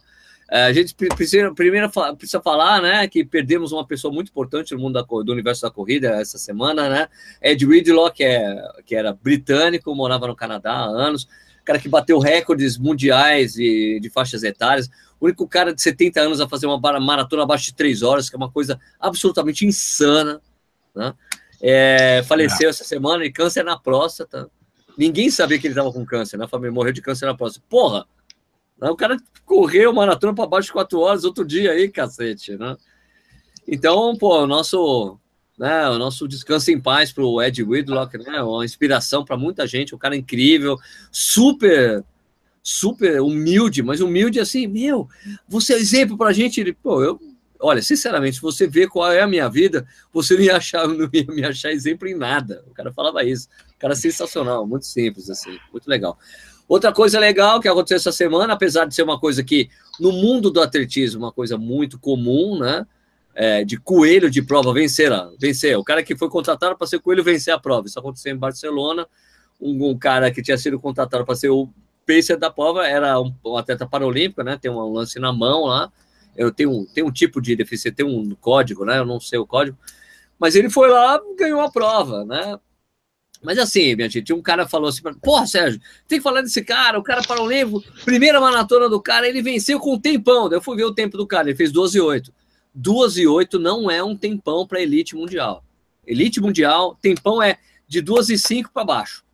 É, a gente pre- precisa, primeiro precisa falar, né, que perdemos uma pessoa muito importante no mundo da do universo da corrida essa semana, né? Ed Ridlow, que, é, que era britânico, morava no Canadá há anos, cara que bateu recordes mundiais de, de faixas etárias, o único cara de 70 anos a fazer uma maratona abaixo de 3 horas, que é uma coisa absolutamente insana, né? É, faleceu essa semana de câncer na próstata. Ninguém sabia que ele estava com câncer, né? Família morreu de câncer na próstata. Porra! né? O cara correu maratona para baixo de 4 horas outro dia aí, cacete, né? Então, pô, o nosso, né, o nosso descanso em paz para o Ed Whitlock, né? Uma inspiração para muita gente, um cara incrível, super, super humilde, mas humilde assim, meu, você é exemplo para a gente. Ele, pô, eu, olha, sinceramente, se você vê qual é a minha vida, você não ia achar, não ia me achar exemplo em nada. O cara falava isso. Cara sensacional, muito simples, assim, muito legal. Outra coisa legal que aconteceu essa semana, apesar de ser uma coisa que no mundo do atletismo, uma coisa muito comum, né? É, de coelho de prova vencer, vencer. O cara que foi contratado para ser coelho vencer a prova. Isso aconteceu em Barcelona. Um, um cara que tinha sido contratado para ser o pacer da prova era um, um atleta paralímpico, né? Tem um lance na mão lá. Eu tenho, tenho um tipo de deficiência, tem um código, né? Eu não sei o código. Mas ele foi lá, ganhou a prova, né? Mas assim, minha gente, um cara falou assim: Porra, Sérgio, tem que falar desse cara. O cara para o livro, primeira maratona do cara, ele venceu com um tempão. Eu fui ver o tempo do cara, ele fez 12 e 8. 12 e 8 não é um tempão para elite mundial. Elite mundial, tempão é de 2 e 5 para baixo.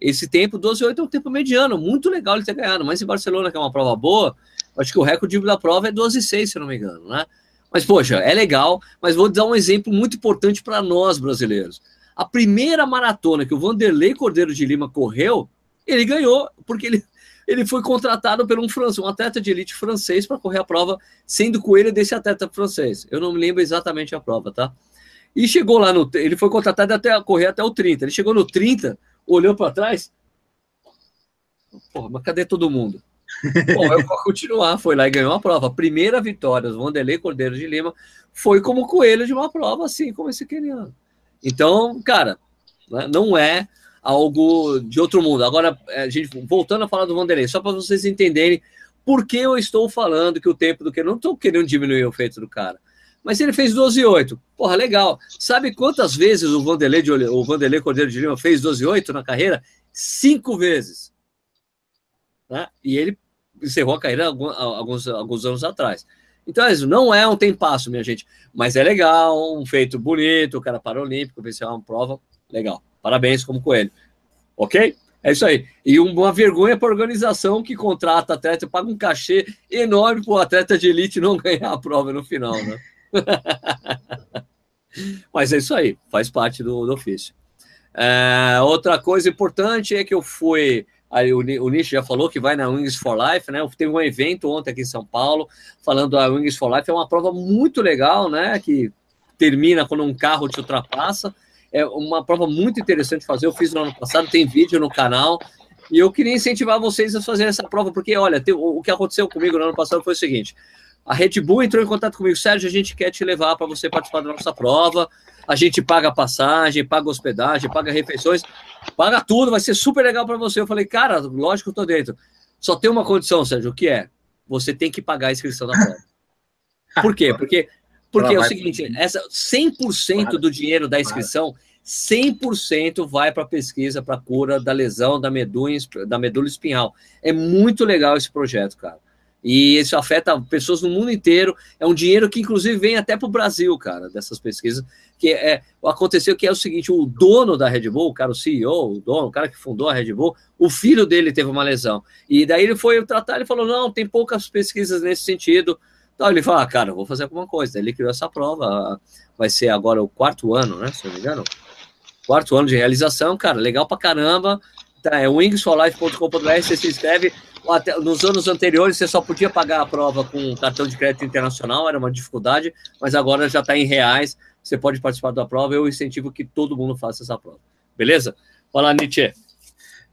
Esse tempo, 12 e 8 é um tempo mediano, muito legal ele ter ganhado. Mas em Barcelona, que é uma prova boa, acho que o recorde da prova é 12 e 6, se não me engano, né? Mas, poxa, é legal, mas vou dar um exemplo muito importante para nós brasileiros. A primeira maratona que o Vanderlei Cordeiro de Lima correu, ele ganhou, porque ele, ele foi contratado por um, francês, um atleta de elite francês para correr a prova, sendo coelho desse atleta francês. Eu não me lembro exatamente a prova, tá? E chegou lá no. Ele foi contratado até correr até o 30. Ele chegou no 30, olhou para trás. Porra, mas cadê todo mundo? Bom, eu vou continuar. Foi lá e ganhou a prova. Primeira vitória do Vanderlei Cordeiro de Lima foi como coelho de uma prova, assim como esse queriano. Então, cara, né, não é algo de outro mundo. Agora, a gente voltando a falar do Vanderlei, só para vocês entenderem por que eu estou falando que o tempo do que não estou querendo diminuir o feito do cara. Mas ele fez 12 e 8. Porra, legal. Sabe quantas vezes o Vanderlei, de, o Vanderlei Cordeiro de Lima fez 12 e 8 na carreira? Cinco vezes. Né? E ele encerrou a carreira alguns, alguns anos atrás. Então, isso não é um tempasso, minha gente, mas é legal, um feito bonito, o cara paralímpico, venceu uma prova, legal. Parabéns como coelho. Ok? É isso aí. E uma vergonha para a organização que contrata atleta, paga um cachê enorme para o atleta de elite não ganhar a prova no final, né? Mas é isso aí, faz parte do, do ofício. É, outra coisa importante é que eu fui. Aí o, o Nish já falou que vai na Wings for Life, né? Teve um evento ontem aqui em São Paulo, falando da Wings for Life. É uma prova muito legal, né? Que termina quando um carro te ultrapassa. É uma prova muito interessante de fazer. Eu fiz no ano passado, tem vídeo no canal. E eu queria incentivar vocês a fazerem essa prova, porque, olha, tem, o, o que aconteceu comigo no ano passado foi o seguinte: a Red Bull entrou em contato comigo, Sérgio, a gente quer te levar para você participar da nossa prova. A gente paga passagem, paga hospedagem, paga refeições, paga tudo, vai ser super legal para você. Eu falei, cara, lógico que eu tô dentro. Só tem uma condição, Sérgio, o que é? Você tem que pagar a inscrição da prova. Por quê? Porque, porque é o seguinte, essa 100% do dinheiro da inscrição, 100% vai para pesquisa, para cura da lesão da medula, da medula espinhal. É muito legal esse projeto, cara. E isso afeta pessoas no mundo inteiro. É um dinheiro que, inclusive, vem até para o Brasil, cara, dessas pesquisas. Que é, aconteceu que é o seguinte: o dono da Red Bull, o cara, o CEO, o dono, o cara que fundou a Red Bull, o filho dele teve uma lesão. E daí ele foi tratar, ele falou: não, tem poucas pesquisas nesse sentido. Então ele falou: ah, cara, vou fazer alguma coisa. Daí ele criou essa prova. Vai ser agora o quarto ano, né? Se não me engano. Quarto ano de realização, cara, legal pra caramba. Tá, é wingsforlife.com.br, você se inscreve até, nos anos anteriores você só podia pagar a prova com cartão de crédito internacional, era uma dificuldade, mas agora já está em reais, você pode participar da prova, eu incentivo que todo mundo faça essa prova. Beleza? Fala, Nietzsche.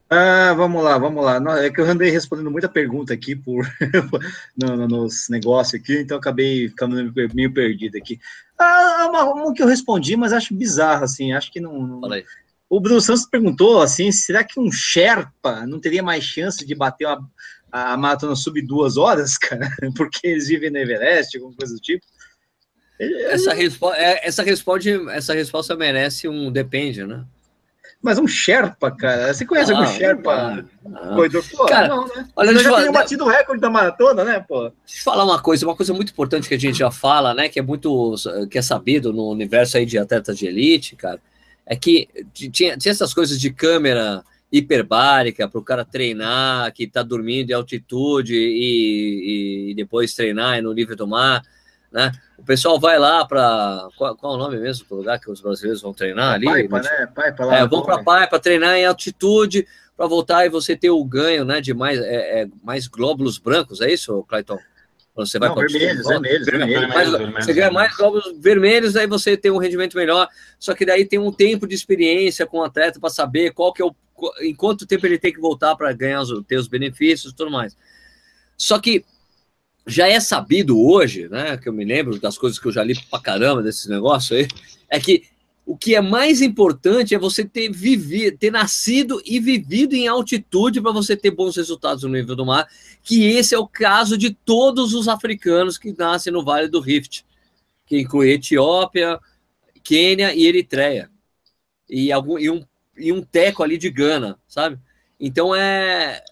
Ah, vamos lá, vamos lá. É que eu andei respondendo muita pergunta aqui por no, no, nos negócios aqui, então acabei ficando meio perdido aqui. Ah, uma, uma que eu respondi, mas acho bizarro, assim, acho que não. não... Fala aí. O Bruno Santos perguntou assim: será que um Sherpa não teria mais chance de bater uma, a maratona sub duas horas, cara? Porque eles vivem no Everest, alguma coisa do tipo? Essa, respo é, essa, responde, essa resposta merece um depende, né? Mas um Sherpa, cara. Você conhece ah, algum Sherpa? Não. Corredor? Pô, cara, não, né? Olha, eu já falar, tenho batido o recorde da maratona, né, pô? Deixa eu falar uma coisa, uma coisa muito importante que a gente já fala, né? Que é muito que é sabido no universo aí de atletas de elite, cara é que tinha, tinha essas coisas de câmera hiperbárica para o cara treinar, que está dormindo em altitude e, e, depois treinar no nível do mar, né? O pessoal vai lá para qual, qual, é o nome mesmo do lugar que os brasileiros vão treinar a ali? Paipa, né? Paipa lá. É, vão para Paipa treinar em altitude para voltar e você ter o ganho, né? De mais, é, é, mais glóbulos brancos, é isso, Clayton? Quando você vai não, vermelhos, vermelhos, vermelhos, mais, vermelhos, Você ganha mais glóbulos vermelhos, aí você tem um rendimento melhor. Só que daí tem um tempo de experiência com o atleta para saber qual que é o. em quanto tempo ele tem que voltar para ganhar os, ter os benefícios e tudo mais. Só que já é sabido hoje, né? Que eu me lembro das coisas que eu já li pra caramba desse negócio aí, é que o que é mais importante é você ter vivido, ter nascido e vivido em altitude para você ter bons resultados no nível do mar, que esse é o caso de todos os africanos que nascem no Vale do Rift, que inclui Etiópia, Quênia e Eritreia. E, algum, e, um, e um teco ali de Gana, sabe? Então é,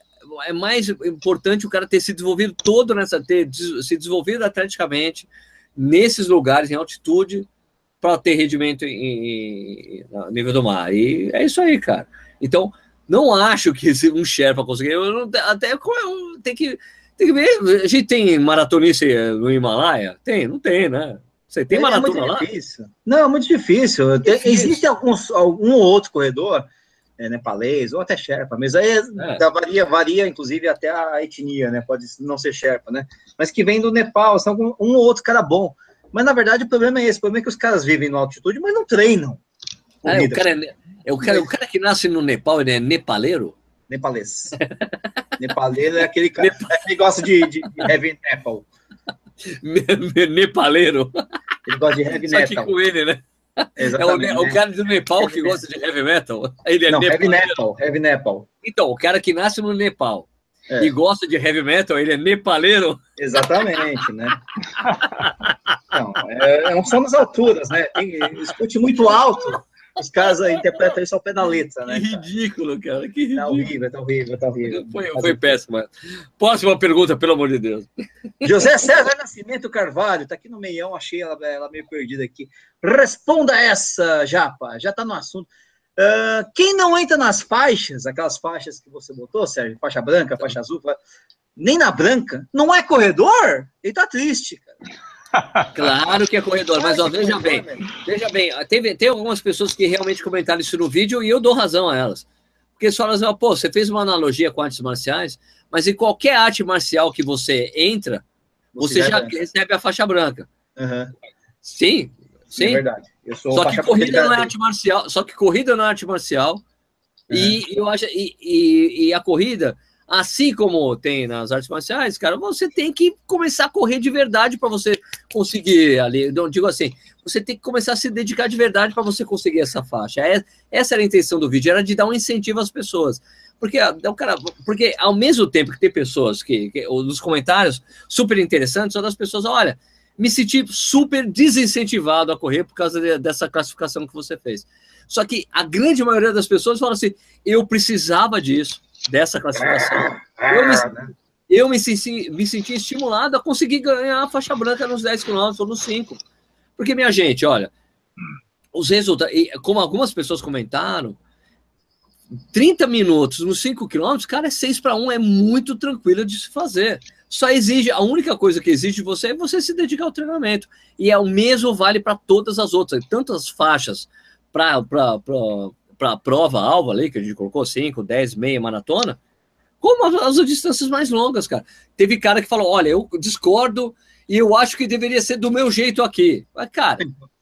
é mais importante o cara ter se desenvolvido todo nessa, ter se desenvolvido atleticamente nesses lugares em altitude para ter rendimento em, em, no nível do mar. E é isso aí, cara. Então, não acho que um Sherpa conseguir. Eu não, até eu, tem que, tem que ver. A gente tem maratonista no Himalaia? Tem, não tem, né? Você tem é, maratona é lá? Difícil. Não, é muito difícil. É difícil. Existe alguns, algum outro corredor é, nepalês ou até Sherpa, mas aí é. varia, varia, inclusive, até a etnia, né? Pode não ser Sherpa, né? Mas que vem do Nepal, são um, ou outro cara bom. Mas na verdade o problema é esse: o problema é que os caras vivem na altitude, mas não treinam. Ah, o, cara é, é, o, cara, o cara que nasce no Nepal, ele é nepaleiro? Nepalês. nepaleiro é aquele cara é que gosta de, de heavy Nepal. nepaleiro. Ele gosta de heavy metal. Só que com ele, né? Exatamente, é o, né? o, cara do Nepal que gosta de heavy metal. Ele é Não, heavy Nepal, heavy Nepal. Então, o cara que nasce no Nepal é. e gosta de heavy metal, ele é nepaleiro. Exatamente, né? Não, é, as alturas, né? Tem, escute muito alto, os caras interpretam isso ao pé da letra, né? Que ridículo, cara, que ridículo. Tá horrível, tá horrível, tá horrível. Foi, foi péssimo. Próxima pergunta, pelo amor de Deus. José César Nascimento Carvalho, tá aqui no meião, achei ela, ela meio perdida aqui. Responda essa, Japa, já tá no assunto. Uh, quem não entra nas faixas, aquelas faixas que você botou, Sérgio, faixa branca, faixa azul, nem na branca, não é corredor? Ele tá triste, cara. Claro que é corredor, mas ó, veja bem, veja bem, teve, tem algumas pessoas que realmente comentaram isso no vídeo e eu dou razão a elas. Porque eles falam assim, pô, você fez uma analogia com artes marciais, mas em qualquer arte marcial que você entra, você, você já branca. recebe a faixa branca. Uhum. Sim, sim. É verdade. só que corrida não é arte marcial, só que corrida não é arte marcial. Uhum. E eu acho e, e, e a corrida assim como tem nas artes marciais, cara, você tem que começar a correr de verdade para você conseguir ali. Não digo assim, você tem que começar a se dedicar de verdade para você conseguir essa faixa. É, essa era a intenção do vídeo, era de dar um incentivo às pessoas. Porque, ah, o cara, porque ao mesmo tempo que tem pessoas que, que nos comentários super interessantes, são das pessoas, olha, me senti super desincentivado a correr por causa de, dessa classificação que você fez. Só que a grande maioria das pessoas fala assim: eu precisava disso dessa classificação. Eu me, eu me senti, me senti estimulado a conseguir ganhar a faixa branca nos 10 quilômetros ou nos 5. Porque, minha gente, olha, os resultados, como algumas pessoas comentaram, 30 minutos nos 5 quilômetros, cara, é 6 para 1, é muito tranquilo de se fazer. Só exige, a única coisa que exige de você é você se dedicar ao treinamento. E é o mesmo vale para todas as outras, tantas faixas para a prova-alvo ali, que a gente colocou 5, 10, meia maratona, como as, as distâncias mais longas, cara. Teve cara que falou: olha, eu discordo e eu acho que deveria ser do meu jeito aqui. Mas, cara,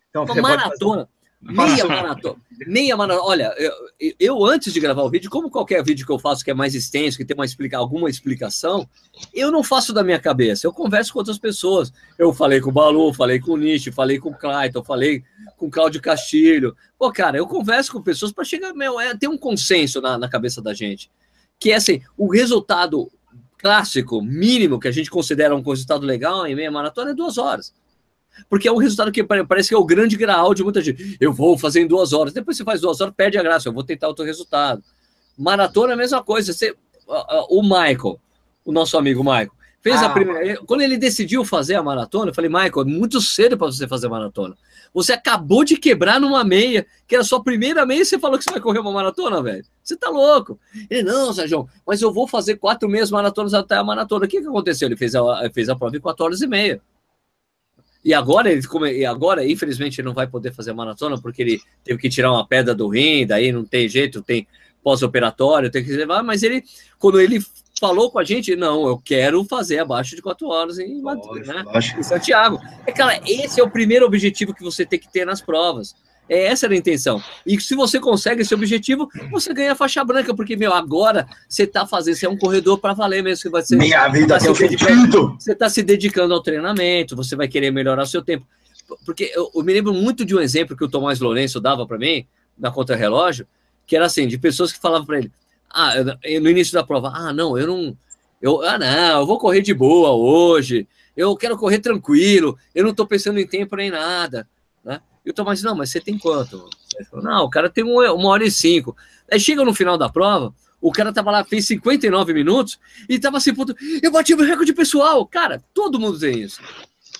então, uma maratona. Meia maratona. Meia maratona. Olha, eu, eu, antes de gravar o vídeo, como qualquer vídeo que eu faço que é mais extenso, que tem uma explica, alguma explicação, eu não faço da minha cabeça. Eu converso com outras pessoas. Eu falei com o Balu, falei com o Nietzsche, falei com o Clayton, falei com o Cláudio Castilho. Pô, cara, eu converso com pessoas para chegar, meu, é, ter um consenso na, na cabeça da gente que é assim, o resultado clássico, mínimo, que a gente considera um resultado legal em meia maratona é duas horas. Porque é um resultado que parece que é o grande grau de muita gente. Eu vou fazer em duas horas. Depois você faz duas horas, perde a graça. Eu vou tentar outro resultado. Maratona é a mesma coisa. Você, o Michael, o nosso amigo Michael, fez ah, a primeira. Quando ele decidiu fazer a maratona, eu falei, Michael, é muito cedo para você fazer maratona. Você acabou de quebrar numa meia, que era a sua primeira meia, e você falou que você vai correr uma maratona, velho. Você tá louco. Ele, não, Sérgio, mas eu vou fazer quatro meias maratonas até a maratona. O que, que aconteceu? Ele fez a, fez a prova em quatro horas e meia. E agora, ele, e agora, infelizmente, ele não vai poder fazer a maratona, porque ele teve que tirar uma pedra do rim, daí não tem jeito, tem pós-operatório, tem que levar, mas ele, quando ele falou com a gente, não, eu quero fazer abaixo de quatro horas em, Madrid, né? em Santiago. É, cara, esse é o primeiro objetivo que você tem que ter nas provas. É essa era a intenção. E se você consegue esse objetivo, você ganha a faixa branca, porque, meu, agora você está fazendo, você é um corredor para valer mesmo. Você vai ser, Minha vida tá dedicando, Você está se dedicando ao treinamento, você vai querer melhorar o seu tempo. Porque eu, eu me lembro muito de um exemplo que o Tomás Lourenço dava para mim, na contra-relógio, que era assim, de pessoas que falavam para ele, ah, no início da prova, ah, não, eu não. Eu, ah, não, eu vou correr de boa hoje. Eu quero correr tranquilo. Eu não estou pensando em tempo nem nada. Né? E o Tomás, não, mas você tem quanto? Falou, não, o cara tem uma, hora e cinco. Aí chega no final da prova, o cara tava lá, fez 59 minutos e tava assim, puto, eu bati o recorde pessoal. Cara, todo mundo tem isso.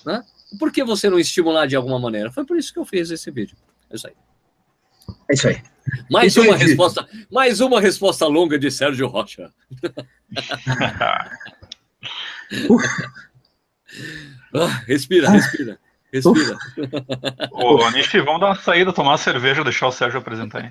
Né? Por que você não estimular de alguma maneira? Foi por isso que eu fiz esse vídeo. É isso aí. É isso aí. Mais uma resposta, mais uma resposta longa de Sérgio Rocha. ah, respira, respira. Respira. Ô, Nishi, vamos dar uma saída, tomar uma cerveja, deixar o Sérgio apresentar aí.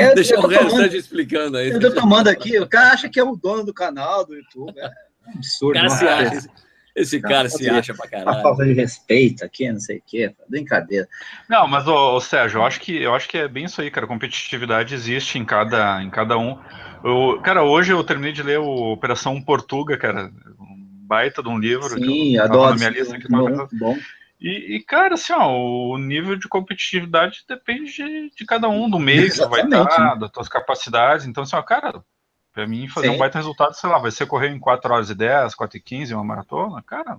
É, deixa o Sérgio explicando aí. Eu tô tomando aqui, o cara acha que é o dono do canal do YouTube. É absurdo. O cara se acha, esse cara se acha pra caralho. A falta de respeito aqui, não sei o quê, brincadeira. Não, mas, ô, ô, Sérgio, eu acho, que, eu acho que é bem isso aí, cara. Competitividade existe em cada, em cada um. Eu, cara, hoje eu terminei de ler o Operação Portuga, cara. Um baita de um livro. Sim, adoro. Na minha lista aqui, bom, bom. E, e, cara, assim, ó, o nível de competitividade depende de, de cada um, do meio que você vai estar, das suas capacidades. Então, assim, ó, cara, Pra mim, fazer Sim. um baita resultado, sei lá, vai ser correr em 4 horas e 10, 4 e 15, uma maratona, cara.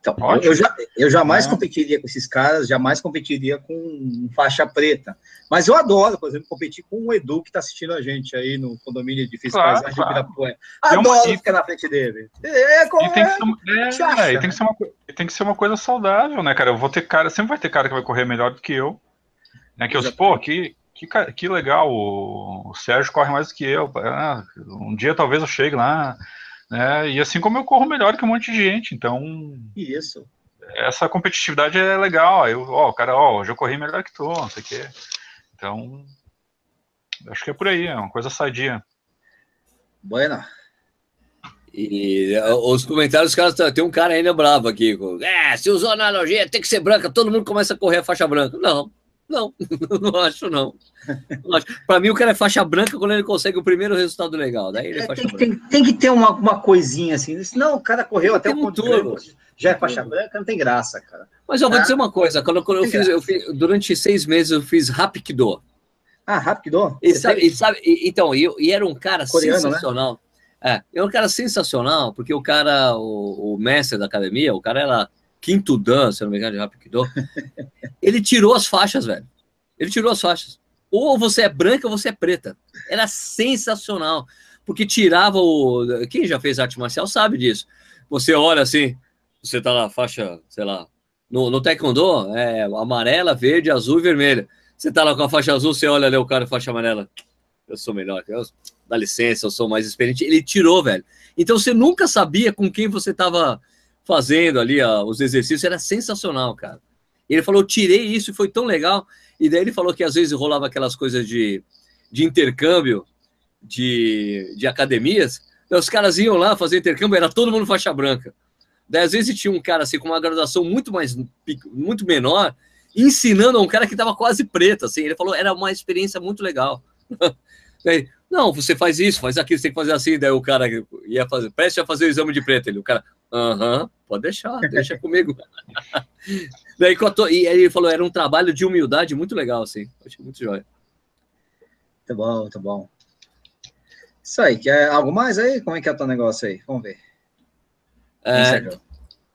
Então, eu, já, eu jamais é. competiria com esses caras, jamais competiria com faixa preta. Mas eu adoro, por exemplo, competir com o Edu que está assistindo a gente aí no condomínio de claro, Paisagem claro. Ibirapuera. Adoro uma... ficar na frente dele. É, como e tem, que ser, é, é, tem, que ser uma, tem que ser uma coisa saudável, né, cara? Eu vou ter cara, sempre vai ter cara que vai correr melhor do que eu. Né, que eu, pô, aqui, que, que legal, o, Sérgio corre mais do que eu. Ah, um dia talvez eu chegue lá, né? E assim como eu corro melhor que um monte de gente, então. Isso. Essa competitividade é legal. Eu, ó, o cara, ó, hoje eu corri melhor que tu, não sei o quê. Então, acho que é por aí, é uma coisa sadia. Bueno. E os comentários, os caras, tem um cara ainda bravo aqui. É, se usou analogia, tem que ser branca, todo mundo começa a correr a faixa branca. Não, não, não acho não. Para mim, o cara é faixa branca quando ele consegue o primeiro resultado legal. Daí é, é tem, tem, tem, que ter uma, uma coisinha assim. Não, o cara correu até o ponto já é faixa branca, não tem graça, cara. Mas eu vou ah, dizer uma coisa: quando, quando eu, fiz, eu fiz, durante seis meses, eu fiz Rapkido. Ah, Rapkido? E sabe, e sabe, e, então, e, e, era um cara Coreano, né? sensacional. Né? É, era um cara sensacional, porque o cara, o, o mestre da academia, o cara era quinto dan, se não me engano, de Rapido, ele tirou as faixas, velho. Ele tirou as faixas. Ou você é branca ou você é preta. Era sensacional. porque tirava o. Quem já fez arte marcial sabe disso. Você olha assim, você tá lá, faixa, sei lá, no, no Taekwondo, é amarela, verde, azul e vermelha. Você tá lá com a faixa azul, você olha ali o cara faixa amarela. Eu sou melhor, eu, dá licença, eu sou mais experiente. Ele tirou, velho. Então você nunca sabia com quem você tava fazendo ali ó, os exercícios, era sensacional, cara. Ele falou, tirei isso foi tão legal. E daí ele falou que às vezes rolava aquelas coisas de, de intercâmbio de, de academias. Os caras iam lá fazer intercâmbio, era todo mundo faixa branca. Daí, às vezes tinha um cara assim com uma graduação muito mais muito menor, ensinando a um cara que estava quase preto, assim. Ele falou, era uma experiência muito legal. Daí, não, você faz isso, faz aquilo, você tem que fazer assim. Daí o cara ia fazer, preste a fazer o exame de preto. Ele, o cara, aham, pode deixar, deixa comigo. Daí, e ele falou, era um trabalho de humildade muito legal, assim. Achei muito jóia. Muito bom, muito bom. Isso aí, quer algo mais aí? Como é que é o teu negócio aí? Vamos ver. É,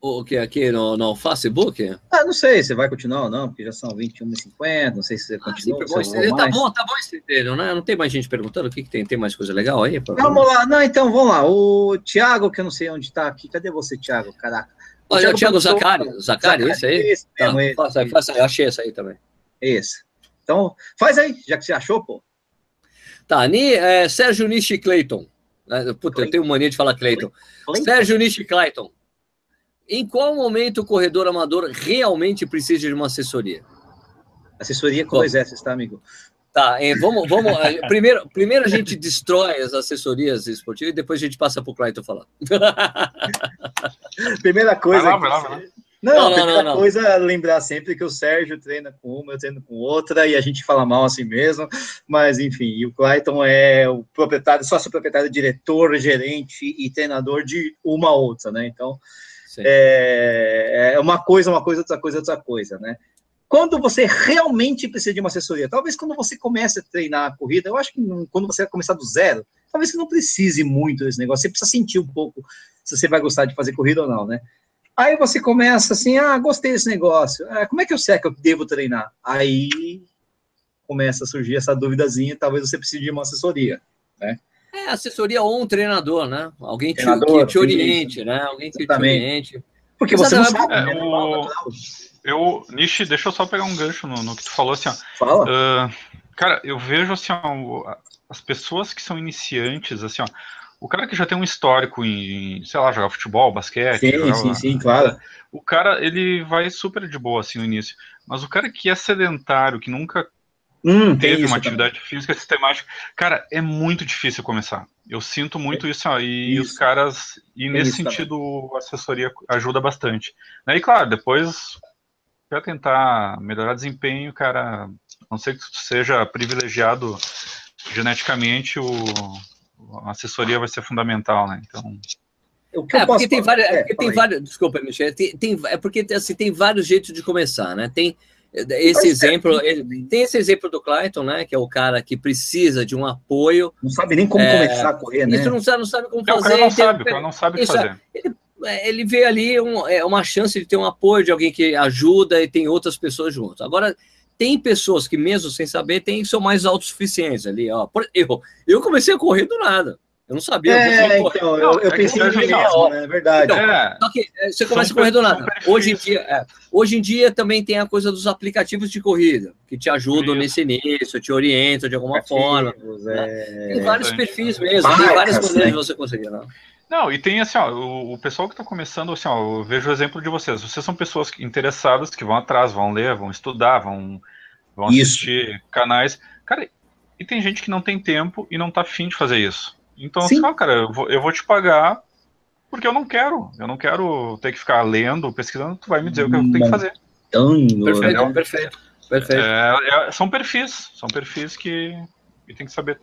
o que aqui no, no Facebook? Ah, não sei, você vai continuar ou não, porque já são 21h50, não sei se você ah, continua. Sim, tá bom, tá bom esse inteiro, né? Não tem mais gente perguntando o que, que tem? Tem mais coisa legal aí? Vamos lá, não, então vamos lá. O Thiago, que eu não sei onde está aqui, cadê você, Thiago? Caraca. O Olha, Thiago, Thiago Zacari, Zacari, esse aí? Esse tá, mesmo, faça aí, faça aí, achei esse aí também. Esse. Então, faz aí, já que você achou, pô. Tá, Ni, é, Sérgio Nishi Clayton. Puta, Clayton. eu tenho mania de falar Clayton. Clayton. Sérgio Nishi Clayton. Em qual momento o corredor amador realmente precisa de uma assessoria? Assessoria com dois S, tá, amigo? Tá, vamos, vamos. primeiro, primeiro a gente destrói as assessorias esportivas e depois a gente passa para o Clayton falar. primeira coisa. Vai lá, vai lá, vai lá. Não, não, a primeira não, coisa é lembrar sempre que o Sérgio treina com uma, eu treino com outra, e a gente fala mal assim mesmo, mas enfim, e o Clayton é o proprietário, sócio proprietário, diretor, gerente e treinador de uma outra, né? Então, é, é, uma coisa, uma coisa, outra coisa, outra coisa, né? Quando você realmente precisa de uma assessoria, talvez quando você comece a treinar a corrida, eu acho que não, quando você começar do zero, talvez você não precise muito desse negócio, você precisa sentir um pouco se você vai gostar de fazer corrida ou não, né? Aí você começa assim, ah, gostei desse negócio, ah, como é que eu sei que eu devo treinar? Aí começa a surgir essa duvidazinha, talvez você precise de uma assessoria, né? É, assessoria ou um treinador, né? Alguém que, que te oriente, isso. né? Alguém que Exatamente. te oriente. Porque você não sabe. É, o... Eu, Nishi, deixa eu só pegar um gancho no, no que tu falou, assim, ó. Fala. Uh, cara, eu vejo, assim, ó, as pessoas que são iniciantes, assim, ó, o cara que já tem um histórico em, sei lá, jogar futebol, basquete. Sim, jogar, sim, sim, claro. O cara, ele vai super de boa, assim, no início. Mas o cara que é sedentário, que nunca hum, teve uma atividade também. física sistemática. Cara, é muito difícil começar. Eu sinto muito isso aí, e os caras, e tem nesse sentido também. a assessoria ajuda bastante. E claro, depois para tentar melhorar desempenho, cara, não sei que seja privilegiado geneticamente, o, a assessoria vai ser fundamental, né? Então. É, porque tem várias, é, porque tem vários, desculpa, Michel, tem, tem, é porque assim, tem vários jeitos de começar, né? Tem esse exemplo, tem esse exemplo do Clayton, né? Que é o cara que precisa de um apoio. Não sabe nem como é, começar a correr, né? Isso não sabe, não sabe como não, fazer. O cara não sabe, o cara não sabe o que fazer. Ele, é, ele vê ali um, é, uma chance de ter um apoio de alguém que ajuda e tem outras pessoas juntos. Agora, tem pessoas que, mesmo sem saber, tem, são mais autossuficientes ali. Ó. Eu, eu comecei a correr do nada. Eu não sabia. É, eu então, eu, eu é pensei em meia hora, é verdade. Então, é. Só que é, você começa a correr do nada. Hoje em, dia, é, hoje em dia também tem a coisa dos aplicativos de corrida, que te ajudam Isso. nesse início, te orientam de alguma forma. Né? É. Tem vários perfis mesmo, Marcas, tem várias maneiras né? de você conseguir. Não? Não, e tem assim, ó, o, o pessoal que está começando, assim, ó, eu vejo o exemplo de vocês. Vocês são pessoas interessadas que vão atrás, vão ler, vão estudar, vão, vão assistir canais. Cara, e tem gente que não tem tempo e não tá afim de fazer isso. Então, Sim. assim, ó, cara, eu vou, eu vou te pagar porque eu não quero. Eu não quero ter que ficar lendo, pesquisando, tu vai me dizer o que eu tenho que fazer. Perfeito, perfeito. perfeito. É, é, são perfis, são perfis que, que tem que saber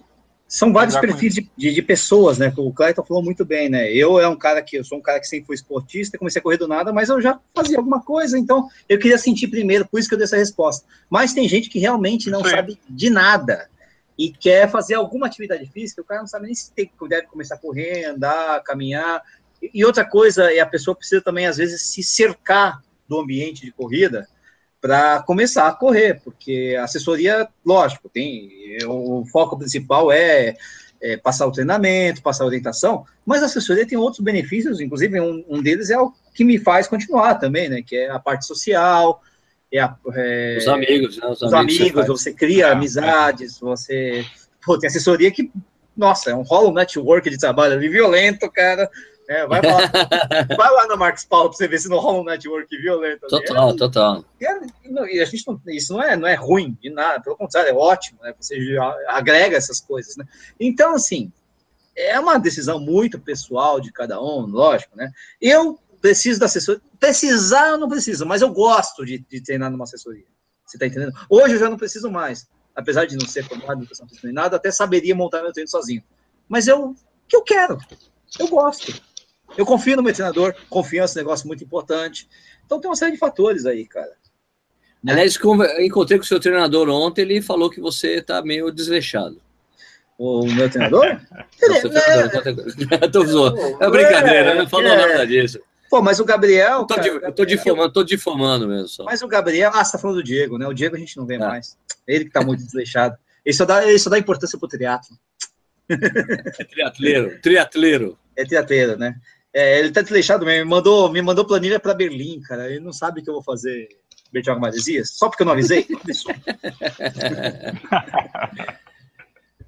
são vários perfis de, de, de, pessoas, né? O Clayton falou muito bem, né? Eu é um cara que eu sou um cara que sempre fui esportista, comecei a correr do nada, mas eu já fazia alguma coisa, então eu queria sentir primeiro, por isso que eu dei essa resposta. Mas tem gente que realmente não Sim. sabe de nada e quer fazer alguma atividade física, o cara não sabe nem se tem, deve começar a correr, andar, caminhar. E, outra coisa, é a pessoa precisa também, às vezes, se cercar do ambiente de corrida para começar a correr, porque a assessoria, lógico, tem o foco principal é é, passar o treinamento, passar a orientação, mas a assessoria tem outros benefícios, inclusive um, um deles é o que me faz continuar também, né? Que é a parte social, é a, é, os amigos, né? Os, os amigos, amigos você, você, cria é, amizades, você. Pô, tem assessoria que, nossa, é um rolo network de trabalho ali violento, cara. É, vai, lá, vai lá na Marcos Paulo para você ver se não rola um network violento. Ali. Total, é, total. E a gente não, isso não é, não é ruim de nada, pelo contrário, é ótimo, né? Você agrega essas coisas, né? Então, assim, é uma decisão muito pessoal de cada um, lógico, né? Eu preciso da assessoria. Precisar eu não preciso, mas eu gosto de, de treinar numa assessoria. Você está entendendo? Hoje eu já não preciso mais. Apesar de não ser formado em nem nada, até saberia montar meu treino sozinho. Mas eu que eu quero. Eu gosto. Eu confio no meu treinador, confiança é um negócio muito importante. Então tem uma série de fatores aí, cara. Né? Aliás, encontrei com o seu treinador ontem, ele falou que você está meio desleixado. O meu treinador? Tô zoando. É brincadeira, não falou é. nada disso. Pô, mas o Gabriel. Eu tô, cara, eu tô difamando, tô difamando mesmo. Só. Mas o Gabriel. Ah, você tá falando do Diego, né? O Diego a gente não vê é. mais. Ele que tá muito desleixado. Ele só dá, ele só dá importância pro triatlo. É triatleiro, triatleiro. É triatleiro, né? É, ele tá desleixado mesmo. Me mandou, me mandou planilha para Berlim, cara. Ele não sabe que eu vou fazer Bertioga Maresias, só porque eu não avisei.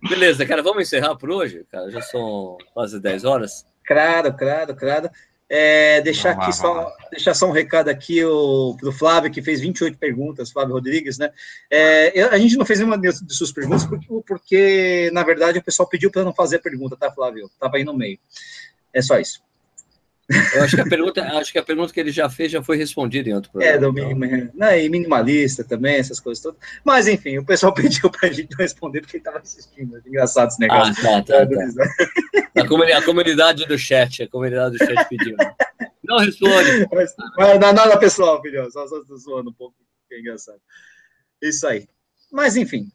Beleza, cara, vamos encerrar por hoje, cara. Já são quase 10 horas. Claro, claro, claro. É, deixar aqui só, deixar só um recado aqui para o Flávio, que fez 28 perguntas, Flávio Rodrigues, né? É, eu, a gente não fez nenhuma de suas perguntas, porque, porque na verdade, o pessoal pediu para não fazer a pergunta, tá, Flávio? Tava aí no meio. É só isso. Eu acho que a pergunta, acho que a pergunta que ele já fez já foi respondida em outro programa. É, do então. né, e minimalista também, essas coisas todas. Mas enfim, o pessoal pediu para a gente não responder porque ele estava assistindo. Engraçado esse negócio. Ah, tá, tá, tá. A, comunidade, a, comunidade, do chat, a comunidade do chat pediu. Não responde. Mas, mas não é nada pessoal, filho. Só estou zoando um pouco, que é engraçado. Isso aí. Mas enfim.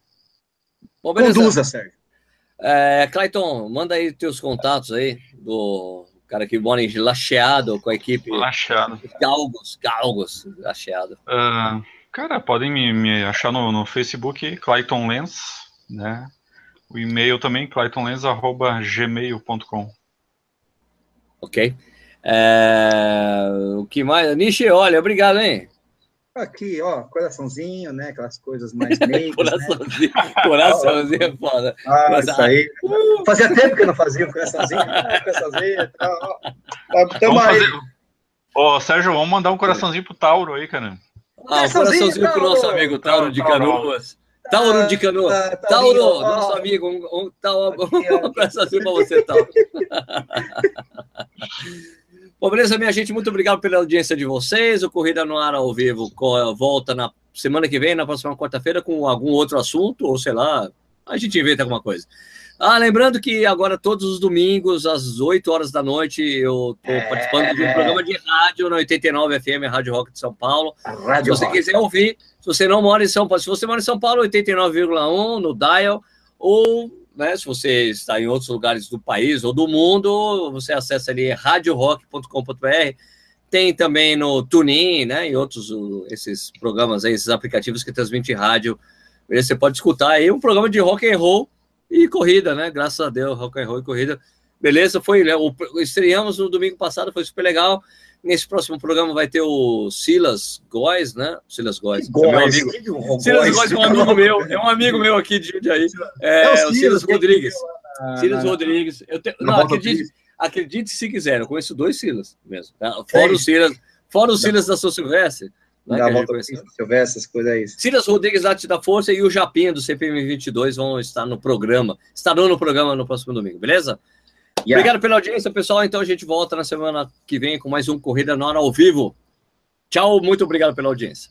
Bom, Conduza, Sérgio. É, Clayton, manda aí teus contatos aí do cara que mora em Lacheado com a equipe. Lacheado. Galgos, Galgos, Lacheado. Uh, cara, podem me, me achar no, no, Facebook, Clayton Lens, né? O e-mail também, claytonlens.gmail.com. Ok. É, o que mais? Nishi, olha, obrigado, hein? Aqui, ó, coraçãozinho, né? Aquelas coisas mais meigas. coraçãozinho, né? coraçãozinho é foda. Ah, Mas, isso aí. Uh, fazia tempo que eu não fazia um coraçãozinho. Ah, coraçãozinho tal. Vamos fazer... Ô, Sérgio, vamos mandar um coraçãozinho pro Tauro aí, cara. Ah, um coraçãozinho pro nosso amigo Tauro de Canoas. Tauro de Canoas. Ah, Tauro, nosso amigo, um, um, um, um coraçãozinho pra você, Tauro. Bom, beleza, minha gente, muito obrigado pela audiência de vocês. O Corrida no Ar ao vivo volta na semana que vem, na próxima quarta-feira, com algum outro assunto, ou sei lá, a gente inventa alguma coisa. Ah, lembrando que agora, todos os domingos, às 8 horas da noite, eu estou é... participando de um programa de rádio na 89 FM, Rádio Rock de São Paulo. Se você quiser ouvir, se você não mora em São Paulo, se você mora em São Paulo, 89,1 no Dial, ou né? Se você está em outros lugares do país ou do mundo, você acessa ali radiorock.com.br. Tem também no TuneIn, né? E outros esses programas aí, esses aplicativos que transmitem rádio. Você pode escutar aí um programa de rock and roll e corrida, né? Graças a Deus, rock and roll e corrida. Beleza, foi, né? O, estreamos no domingo passado, foi super legal. Nesse próximo programa vai ter o Silas Góes, né? Silas Góes. Góes. É meu amigo. Silas Góes é um amigo meu. É um amigo meu aqui de Jundiaí. É, é o Silas Rodrigues. Ah, Silas Rodrigues. Eu te... Não, acredite, acredite se quiser. Eu conheço dois Silas mesmo. Tá? Fora o Silas, fora o Silas da São Silvestre. Né, da volta Silvestre, essas coisas aí. Silas Rodrigues Arte da Força e o Japinha do CPM 22 vão estar no programa. Estarão no programa no próximo domingo, beleza? Yeah. Obrigado pela audiência, pessoal. Então a gente volta na semana que vem com mais um Corrida na Hora ao vivo. Tchau, muito obrigado pela audiência.